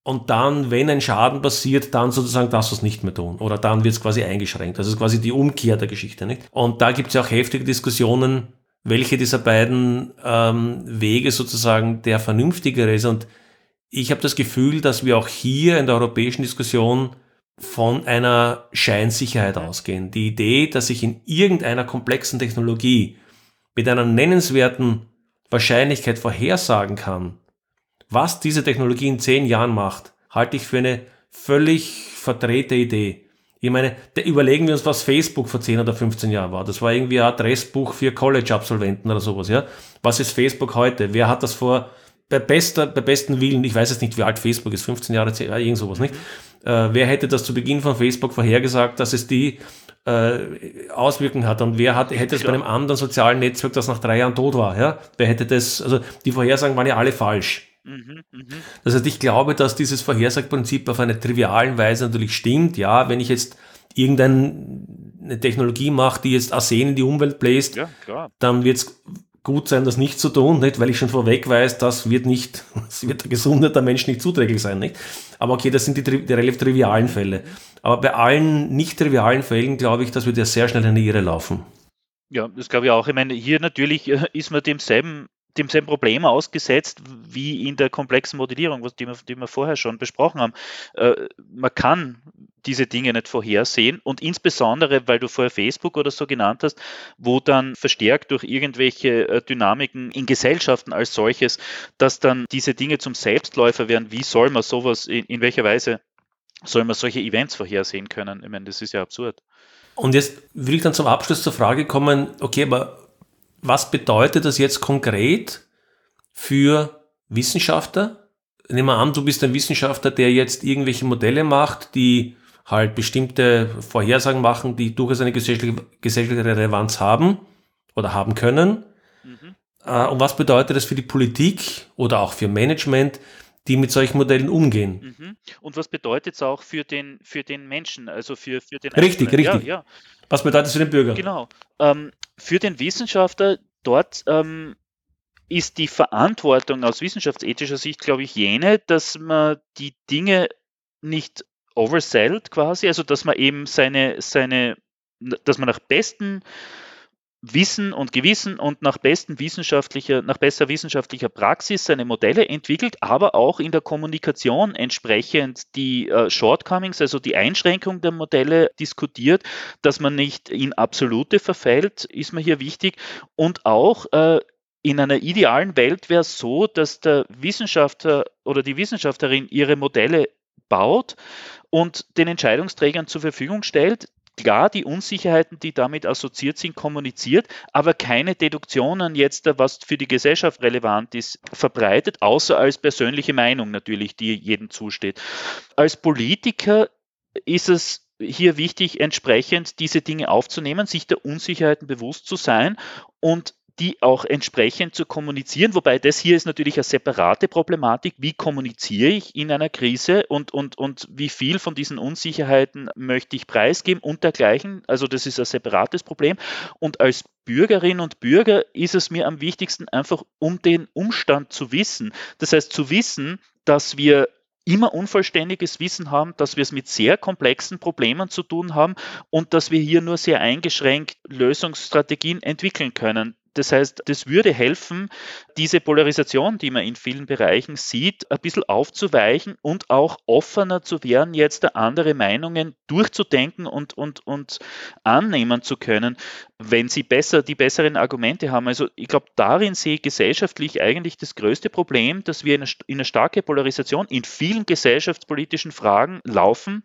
und dann, wenn ein Schaden passiert, dann sozusagen du es nicht mehr tun oder dann wird es quasi eingeschränkt. Das ist quasi die Umkehr der Geschichte. Nicht? Und da gibt es ja auch heftige Diskussionen, welche dieser beiden ähm, Wege sozusagen der vernünftigere ist und ich habe das Gefühl, dass wir auch hier in der europäischen Diskussion von einer Scheinsicherheit ausgehen. Die Idee, dass ich in irgendeiner komplexen Technologie mit einer nennenswerten Wahrscheinlichkeit vorhersagen kann, was diese Technologie in zehn Jahren macht, halte ich für eine völlig verdrehte Idee. Ich meine, überlegen wir uns, was Facebook vor 10 oder 15 Jahren war. Das war irgendwie ein Adressbuch für College-Absolventen oder sowas, ja. Was ist Facebook heute? Wer hat das vor bei, bester, bei besten Willen, ich weiß jetzt nicht, wie alt Facebook ist, 15 Jahre, 10, irgend sowas, nicht? Äh, wer hätte das zu Beginn von Facebook vorhergesagt, dass es die äh, Auswirkungen hat und wer hat, hätte es bei einem anderen sozialen Netzwerk, das nach drei Jahren tot war, ja? Wer hätte das, also die Vorhersagen waren ja alle falsch. Mhm, mh. Das heißt, ich glaube, dass dieses Vorhersagprinzip auf eine trivialen Weise natürlich stimmt. Ja, wenn ich jetzt irgendeine Technologie mache, die jetzt Arsen in die Umwelt bläst, ja, dann wird es gut sein, das nicht zu tun, nicht? weil ich schon vorweg weiß, das wird nicht, das wird der Gesundheit der Menschen nicht zuträglich sein. Nicht? Aber okay, das sind die, die relativ trivialen Fälle. Aber bei allen nicht trivialen Fällen glaube ich, dass wir da sehr schnell in die Irre laufen. Ja, das glaube ich auch. Ich meine, hier natürlich äh, ist man demselben demselben Problem ausgesetzt wie in der komplexen Modellierung, die wir, die wir vorher schon besprochen haben. Äh, man kann diese Dinge nicht vorhersehen und insbesondere, weil du vorher Facebook oder so genannt hast, wo dann verstärkt durch irgendwelche äh, Dynamiken in Gesellschaften als solches, dass dann diese Dinge zum Selbstläufer werden. Wie soll man sowas, in, in welcher Weise soll man solche Events vorhersehen können? Ich meine, das ist ja absurd. Und jetzt will ich dann zum Abschluss zur Frage kommen, okay, aber was bedeutet das jetzt konkret für Wissenschaftler? Nehmen wir an, du bist ein Wissenschaftler, der jetzt irgendwelche Modelle macht, die halt bestimmte Vorhersagen machen, die durchaus eine gesellschaftliche, gesellschaftliche Relevanz haben oder haben können. Mhm. Äh, und was bedeutet das für die Politik oder auch für Management, die mit solchen Modellen umgehen? Mhm. Und was bedeutet es auch für den, für den Menschen, also für, für den Richtig, Einzelnen? richtig. Ja, ja. Was bedeutet es für den Bürger? Genau. Ähm, für den Wissenschaftler dort ähm, ist die Verantwortung aus wissenschaftsethischer Sicht, glaube ich, jene, dass man die Dinge nicht oversellt quasi, also dass man eben seine, seine, dass man nach besten Wissen und Gewissen und nach besten wissenschaftlicher, nach besser wissenschaftlicher Praxis seine Modelle entwickelt, aber auch in der Kommunikation entsprechend die äh, Shortcomings, also die Einschränkung der Modelle diskutiert, dass man nicht in Absolute verfällt, ist mir hier wichtig. Und auch äh, in einer idealen Welt wäre es so, dass der Wissenschaftler oder die Wissenschaftlerin ihre Modelle baut und den Entscheidungsträgern zur Verfügung stellt, klar die Unsicherheiten, die damit assoziiert sind, kommuniziert, aber keine Deduktionen jetzt, was für die Gesellschaft relevant ist, verbreitet, außer als persönliche Meinung natürlich, die jedem zusteht. Als Politiker ist es hier wichtig, entsprechend diese Dinge aufzunehmen, sich der Unsicherheiten bewusst zu sein und die auch entsprechend zu kommunizieren, wobei das hier ist natürlich eine separate Problematik. Wie kommuniziere ich in einer Krise und, und, und wie viel von diesen Unsicherheiten möchte ich preisgeben und dergleichen? Also das ist ein separates Problem. Und als Bürgerin und Bürger ist es mir am wichtigsten einfach, um den Umstand zu wissen. Das heißt, zu wissen, dass wir immer unvollständiges Wissen haben, dass wir es mit sehr komplexen Problemen zu tun haben und dass wir hier nur sehr eingeschränkt Lösungsstrategien entwickeln können. Das heißt, das würde helfen, diese Polarisation, die man in vielen Bereichen sieht, ein bisschen aufzuweichen und auch offener zu werden, jetzt andere Meinungen durchzudenken und, und, und annehmen zu können, wenn sie besser die besseren Argumente haben. Also ich glaube, darin sehe ich gesellschaftlich eigentlich das größte Problem, dass wir in eine, in starke Polarisation in vielen gesellschaftspolitischen Fragen laufen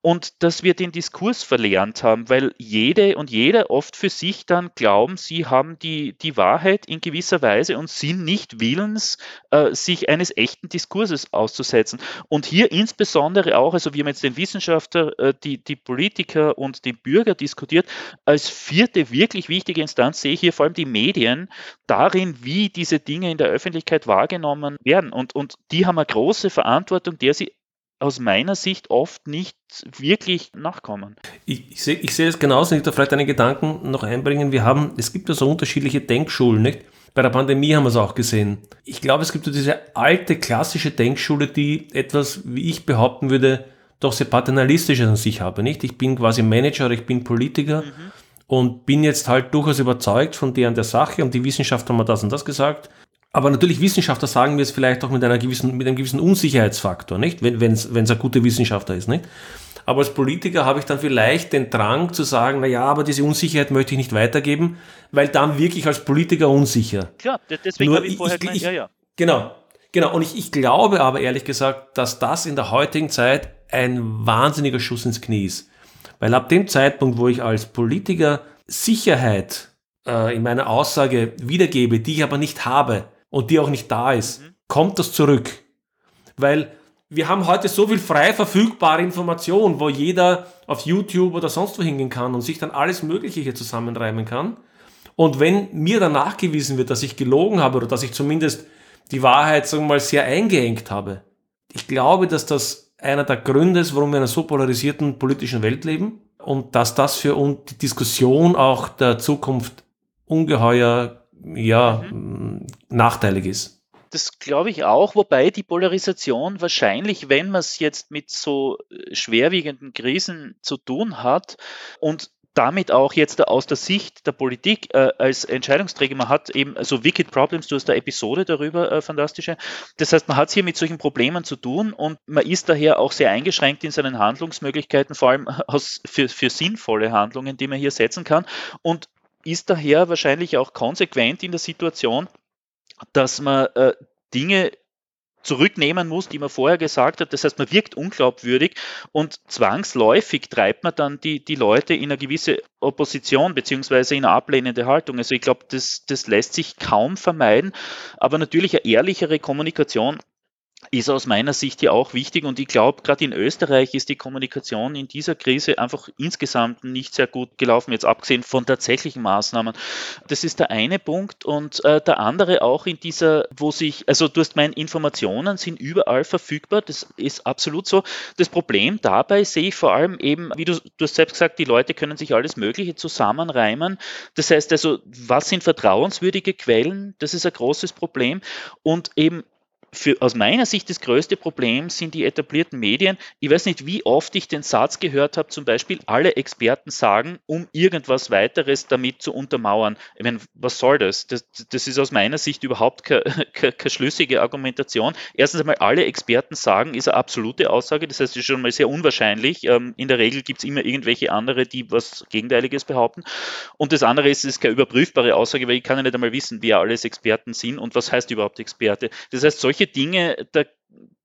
und dass wir den Diskurs verlernt haben, weil jede und jeder oft für sich dann glauben, sie haben die, die Wahrheit in gewisser Weise und sind nicht willens, äh, sich eines echten Diskurses auszusetzen. Und hier insbesondere auch, also wir haben jetzt den Wissenschaftler, äh, die, die Politiker und den Bürger diskutiert, als vierte wirklich wichtige Instanz sehe ich hier vor allem die Medien darin, wie diese Dinge in der Öffentlichkeit wahrgenommen werden. Und, und die haben eine große Verantwortung, der sie aus meiner Sicht oft nicht wirklich nachkommen. Ich, ich sehe ich seh es genauso, ich da vielleicht einen Gedanken noch einbringen. Wir haben, es gibt ja so unterschiedliche Denkschulen, nicht? Bei der Pandemie haben wir es auch gesehen. Ich glaube, es gibt so diese alte klassische Denkschule, die etwas, wie ich behaupten würde, doch sehr paternalistisch an sich habe, nicht? Ich bin quasi Manager ich bin Politiker mhm. Und bin jetzt halt durchaus überzeugt von der und der Sache und die Wissenschaftler haben mir das und das gesagt aber natürlich Wissenschaftler sagen wir es vielleicht auch mit einer gewissen, mit einem gewissen Unsicherheitsfaktor, nicht? Wenn, wenn es, wenn es ein guter Wissenschaftler ist, nicht? Aber als Politiker habe ich dann vielleicht den Drang zu sagen, na ja, aber diese Unsicherheit möchte ich nicht weitergeben, weil dann wirklich als Politiker unsicher. Klar, deswegen habe ich vorher ich, ich, ja, ja. Genau, genau. Und ich, ich glaube aber ehrlich gesagt, dass das in der heutigen Zeit ein wahnsinniger Schuss ins Knie ist. Weil ab dem Zeitpunkt, wo ich als Politiker Sicherheit äh, in meiner Aussage wiedergebe, die ich aber nicht habe, und die auch nicht da ist, mhm. kommt das zurück. Weil wir haben heute so viel frei verfügbare Information, wo jeder auf YouTube oder sonst wo hingehen kann und sich dann alles Mögliche hier zusammenreimen kann. Und wenn mir dann nachgewiesen wird, dass ich gelogen habe oder dass ich zumindest die Wahrheit, sagen wir mal, sehr eingeengt habe, ich glaube, dass das einer der Gründe ist, warum wir in einer so polarisierten politischen Welt leben und dass das für uns die Diskussion auch der Zukunft ungeheuer ja, mhm. nachteilig ist. Das glaube ich auch, wobei die Polarisation wahrscheinlich, wenn man es jetzt mit so äh, schwerwiegenden Krisen zu tun hat und damit auch jetzt aus der Sicht der Politik äh, als Entscheidungsträger, man hat eben so Wicked Problems, du hast da Episode darüber, äh, fantastische. Das heißt, man hat es hier mit solchen Problemen zu tun und man ist daher auch sehr eingeschränkt in seinen Handlungsmöglichkeiten, vor allem aus, für, für sinnvolle Handlungen, die man hier setzen kann. Und ist daher wahrscheinlich auch konsequent in der Situation, dass man äh, Dinge zurücknehmen muss, die man vorher gesagt hat. Das heißt, man wirkt unglaubwürdig und zwangsläufig treibt man dann die, die Leute in eine gewisse Opposition beziehungsweise in eine ablehnende Haltung. Also ich glaube, das, das lässt sich kaum vermeiden, aber natürlich eine ehrlichere Kommunikation ist aus meiner Sicht ja auch wichtig und ich glaube, gerade in Österreich ist die Kommunikation in dieser Krise einfach insgesamt nicht sehr gut gelaufen, jetzt abgesehen von tatsächlichen Maßnahmen. Das ist der eine Punkt und äh, der andere auch in dieser, wo sich, also du hast meine Informationen sind überall verfügbar, das ist absolut so. Das Problem dabei sehe ich vor allem eben, wie du, du hast selbst gesagt, die Leute können sich alles Mögliche zusammenreimen. Das heißt also, was sind vertrauenswürdige Quellen? Das ist ein großes Problem und eben für, aus meiner Sicht das größte Problem sind die etablierten Medien. Ich weiß nicht, wie oft ich den Satz gehört habe, zum Beispiel, alle Experten sagen, um irgendwas weiteres damit zu untermauern. Ich meine, was soll das? Das, das ist aus meiner Sicht überhaupt keine, keine, keine schlüssige Argumentation. Erstens einmal, alle Experten sagen, ist eine absolute Aussage. Das heißt, es ist schon mal sehr unwahrscheinlich. Ähm, in der Regel gibt es immer irgendwelche andere, die was Gegenteiliges behaupten. Und das andere ist, es ist keine überprüfbare Aussage, weil ich kann ja nicht einmal wissen, wer alles Experten sind und was heißt überhaupt Experte. Das heißt, solche solche Dinge, da,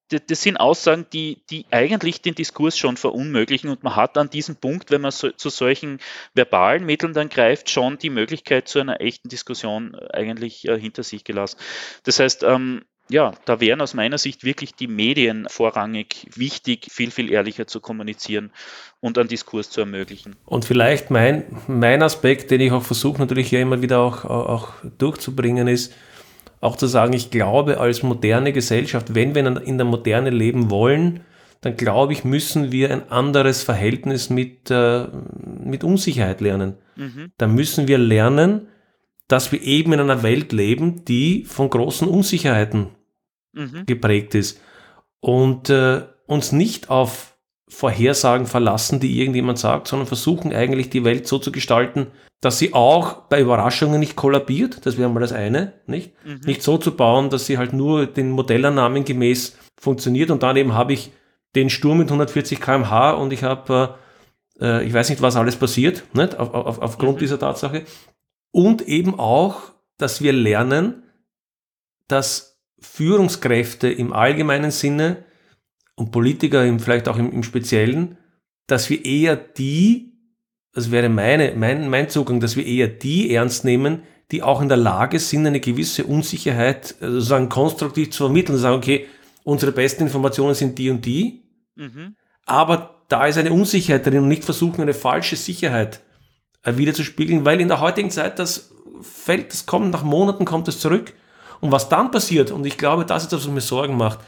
das sind Aussagen, die, die eigentlich den Diskurs schon verunmöglichen und man hat an diesem Punkt, wenn man so, zu solchen verbalen Mitteln dann greift, schon die Möglichkeit zu einer echten Diskussion eigentlich äh, hinter sich gelassen. Das heißt, ähm, ja, da wären aus meiner Sicht wirklich die Medien vorrangig wichtig, viel, viel ehrlicher zu kommunizieren und einen Diskurs zu ermöglichen. Und vielleicht mein, mein Aspekt, den ich auch versuche natürlich ja immer wieder auch, auch durchzubringen, ist, auch zu sagen, ich glaube, als moderne Gesellschaft, wenn wir in der Moderne leben wollen, dann glaube ich, müssen wir ein anderes Verhältnis mit, äh, mit Unsicherheit lernen. Mhm. Da müssen wir lernen, dass wir eben in einer Welt leben, die von großen Unsicherheiten mhm. geprägt ist und äh, uns nicht auf Vorhersagen verlassen, die irgendjemand sagt, sondern versuchen eigentlich die Welt so zu gestalten, dass sie auch bei Überraschungen nicht kollabiert. Das wäre mal das eine, nicht? Mhm. Nicht so zu bauen, dass sie halt nur den Modellannahmen gemäß funktioniert und daneben habe ich den Sturm mit 140 km/h und ich habe, äh, ich weiß nicht, was alles passiert, nicht? Auf, auf, aufgrund mhm. dieser Tatsache. Und eben auch, dass wir lernen, dass Führungskräfte im allgemeinen Sinne und Politiker im, vielleicht auch im, im Speziellen, dass wir eher die, das wäre meine, mein, mein Zugang, dass wir eher die ernst nehmen, die auch in der Lage sind, eine gewisse Unsicherheit äh, sozusagen konstruktiv zu vermitteln. Sagen, okay, unsere besten Informationen sind die und die, mhm. aber da ist eine Unsicherheit drin und nicht versuchen, eine falsche Sicherheit äh, wiederzuspiegeln, weil in der heutigen Zeit das fällt, das kommt, nach Monaten kommt es zurück. Und was dann passiert, und ich glaube, das ist das, was mir Sorgen macht,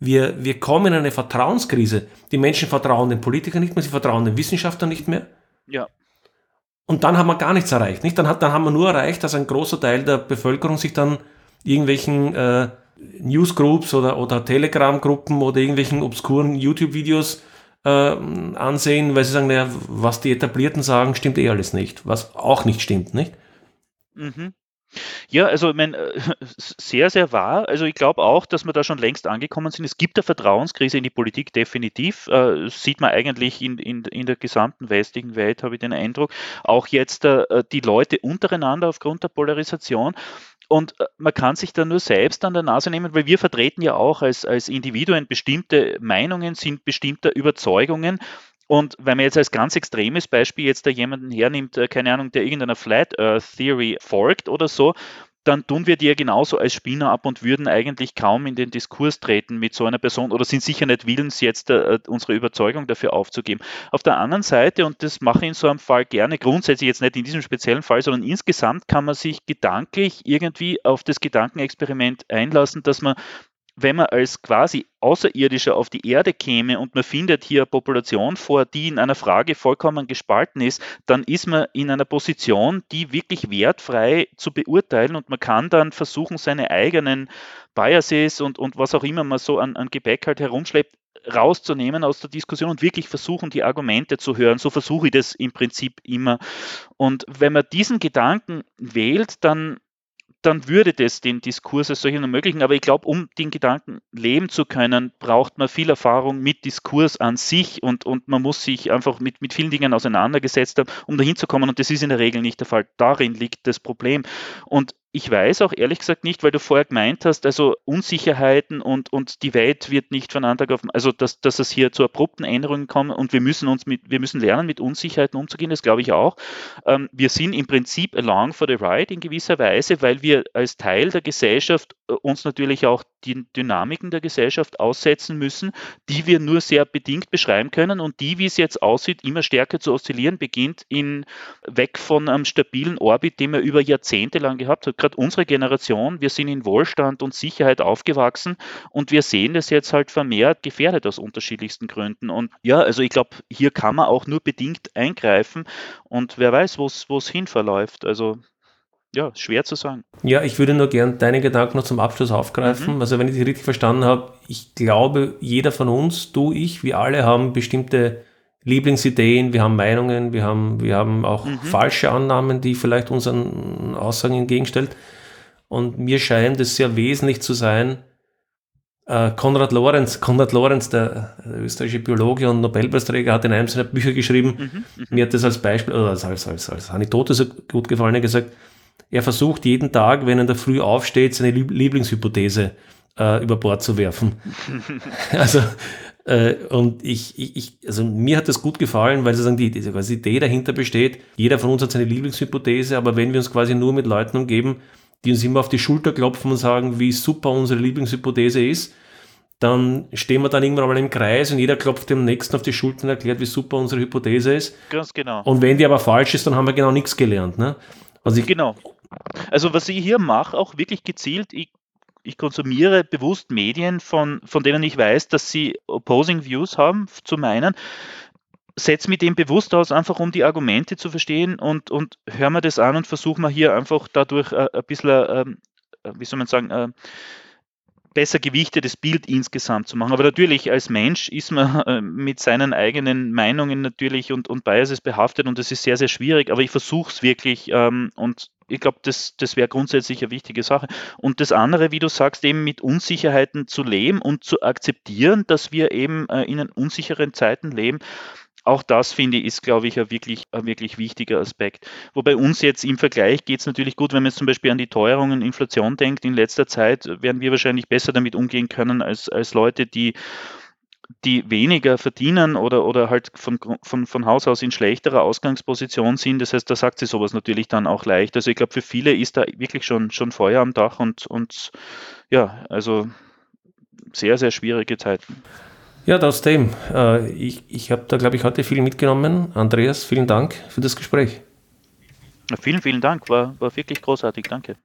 wir, wir kommen in eine Vertrauenskrise. Die Menschen vertrauen den Politikern nicht mehr, sie vertrauen den Wissenschaftlern nicht mehr. Ja. Und dann haben wir gar nichts erreicht. Nicht? Dann, hat, dann haben wir nur erreicht, dass ein großer Teil der Bevölkerung sich dann irgendwelchen äh, Newsgroups oder, oder Telegram-Gruppen oder irgendwelchen obskuren YouTube-Videos äh, ansehen, weil sie sagen, naja, was die Etablierten sagen, stimmt eh alles nicht. Was auch nicht stimmt, nicht? Mhm. Ja, also ich meine, äh, sehr, sehr wahr. Also ich glaube auch, dass wir da schon längst angekommen sind. Es gibt eine Vertrauenskrise in die Politik definitiv. Äh, sieht man eigentlich in, in, in der gesamten westlichen Welt, habe ich den Eindruck. Auch jetzt äh, die Leute untereinander aufgrund der Polarisation. Und man kann sich da nur selbst an der Nase nehmen, weil wir vertreten ja auch als, als Individuen bestimmte Meinungen, sind bestimmte Überzeugungen und wenn man jetzt als ganz extremes Beispiel jetzt da jemanden hernimmt, äh, keine Ahnung, der irgendeiner Flat Earth Theory folgt oder so, dann tun wir die ja genauso als Spinner ab und würden eigentlich kaum in den Diskurs treten mit so einer Person oder sind sicher nicht willens, jetzt äh, unsere Überzeugung dafür aufzugeben. Auf der anderen Seite, und das mache ich in so einem Fall gerne, grundsätzlich jetzt nicht in diesem speziellen Fall, sondern insgesamt kann man sich gedanklich irgendwie auf das Gedankenexperiment einlassen, dass man wenn man als quasi Außerirdischer auf die Erde käme und man findet hier eine Population vor, die in einer Frage vollkommen gespalten ist, dann ist man in einer Position, die wirklich wertfrei zu beurteilen und man kann dann versuchen, seine eigenen Biases und, und was auch immer man so an, an Gepäck halt herumschleppt, rauszunehmen aus der Diskussion und wirklich versuchen, die Argumente zu hören. So versuche ich das im Prinzip immer. Und wenn man diesen Gedanken wählt, dann dann würde das den Diskurs als solchen ermöglichen. Aber ich glaube, um den Gedanken leben zu können, braucht man viel Erfahrung mit Diskurs an sich und, und man muss sich einfach mit, mit vielen Dingen auseinandergesetzt haben, um dahin zu kommen. Und das ist in der Regel nicht der Fall. Darin liegt das Problem. Und ich weiß auch ehrlich gesagt nicht, weil du vorher gemeint hast, also Unsicherheiten und, und die Welt wird nicht von Anfang auf, also dass, dass es hier zu abrupten Änderungen kommt und wir müssen uns mit, wir müssen lernen, mit Unsicherheiten umzugehen, das glaube ich auch. Ähm, wir sind im Prinzip along for the ride in gewisser Weise, weil wir als Teil der Gesellschaft uns natürlich auch die Dynamiken der Gesellschaft aussetzen müssen, die wir nur sehr bedingt beschreiben können und die, wie es jetzt aussieht, immer stärker zu oszillieren beginnt, in, weg von einem stabilen Orbit, den wir über Jahrzehnte lang gehabt haben gerade unsere Generation, wir sind in Wohlstand und Sicherheit aufgewachsen und wir sehen das jetzt halt vermehrt gefährdet aus unterschiedlichsten Gründen. Und ja, also ich glaube, hier kann man auch nur bedingt eingreifen und wer weiß, wo es hin verläuft. Also ja, schwer zu sagen. Ja, ich würde nur gern deine Gedanken noch zum Abschluss aufgreifen. Mhm. Also wenn ich dich richtig verstanden habe, ich glaube, jeder von uns, du, ich, wir alle haben bestimmte Lieblingsideen, wir haben Meinungen, wir haben, wir haben auch mhm. falsche Annahmen, die vielleicht unseren Aussagen entgegenstellt. Und mir scheint es sehr wesentlich zu sein, äh, Konrad Lorenz, Konrad Lorenz, der, der, österreichische Biologe und Nobelpreisträger, hat in einem seiner Bücher geschrieben, mhm, mhm. mir hat das als Beispiel, oder als, als, als, als Anekdote so gut gefallen, er gesagt, er versucht jeden Tag, wenn er in der Früh aufsteht, seine Lieblingshypothese äh, über Bord zu werfen. also äh, und ich, ich, also mir hat das gut gefallen, weil sozusagen die, diese quasi Idee dahinter besteht, jeder von uns hat seine Lieblingshypothese, aber wenn wir uns quasi nur mit Leuten umgeben, die uns immer auf die Schulter klopfen und sagen, wie super unsere Lieblingshypothese ist, dann stehen wir dann irgendwann mal im Kreis und jeder klopft dem Nächsten auf die Schulter und erklärt, wie super unsere Hypothese ist. Ganz genau. Und wenn die aber falsch ist, dann haben wir genau nichts gelernt. Ne? Also ich, genau. Also was ich hier mache, auch wirklich gezielt, ich ich konsumiere bewusst Medien, von, von denen ich weiß, dass sie opposing Views haben zu meinen, setze mich dem bewusst aus, einfach um die Argumente zu verstehen und, und höre mir das an und versuche mir hier einfach dadurch äh, ein bisschen, äh, wie soll man sagen, äh, besser gewichtetes Bild insgesamt zu machen. Aber natürlich als Mensch ist man äh, mit seinen eigenen Meinungen natürlich und, und Biases behaftet und das ist sehr, sehr schwierig, aber ich versuche es wirklich ähm, und ich glaube, das, das wäre grundsätzlich eine wichtige Sache. Und das andere, wie du sagst, eben mit Unsicherheiten zu leben und zu akzeptieren, dass wir eben äh, in unsicheren Zeiten leben auch das, finde ich, ist, glaube ich, ein wirklich, ein wirklich wichtiger Aspekt. Wobei uns jetzt im Vergleich geht es natürlich gut, wenn man jetzt zum Beispiel an die Teuerungen, Inflation denkt. In letzter Zeit werden wir wahrscheinlich besser damit umgehen können als, als Leute, die die weniger verdienen oder, oder halt von, von, von Haus aus in schlechterer Ausgangsposition sind. Das heißt, da sagt sie sowas natürlich dann auch leicht. Also ich glaube, für viele ist da wirklich schon, schon Feuer am Dach und, und ja, also sehr, sehr schwierige Zeiten. Ja, aus dem. Äh, ich ich habe da, glaube ich, heute viel mitgenommen. Andreas, vielen Dank für das Gespräch. Vielen, vielen Dank. War, war wirklich großartig. Danke.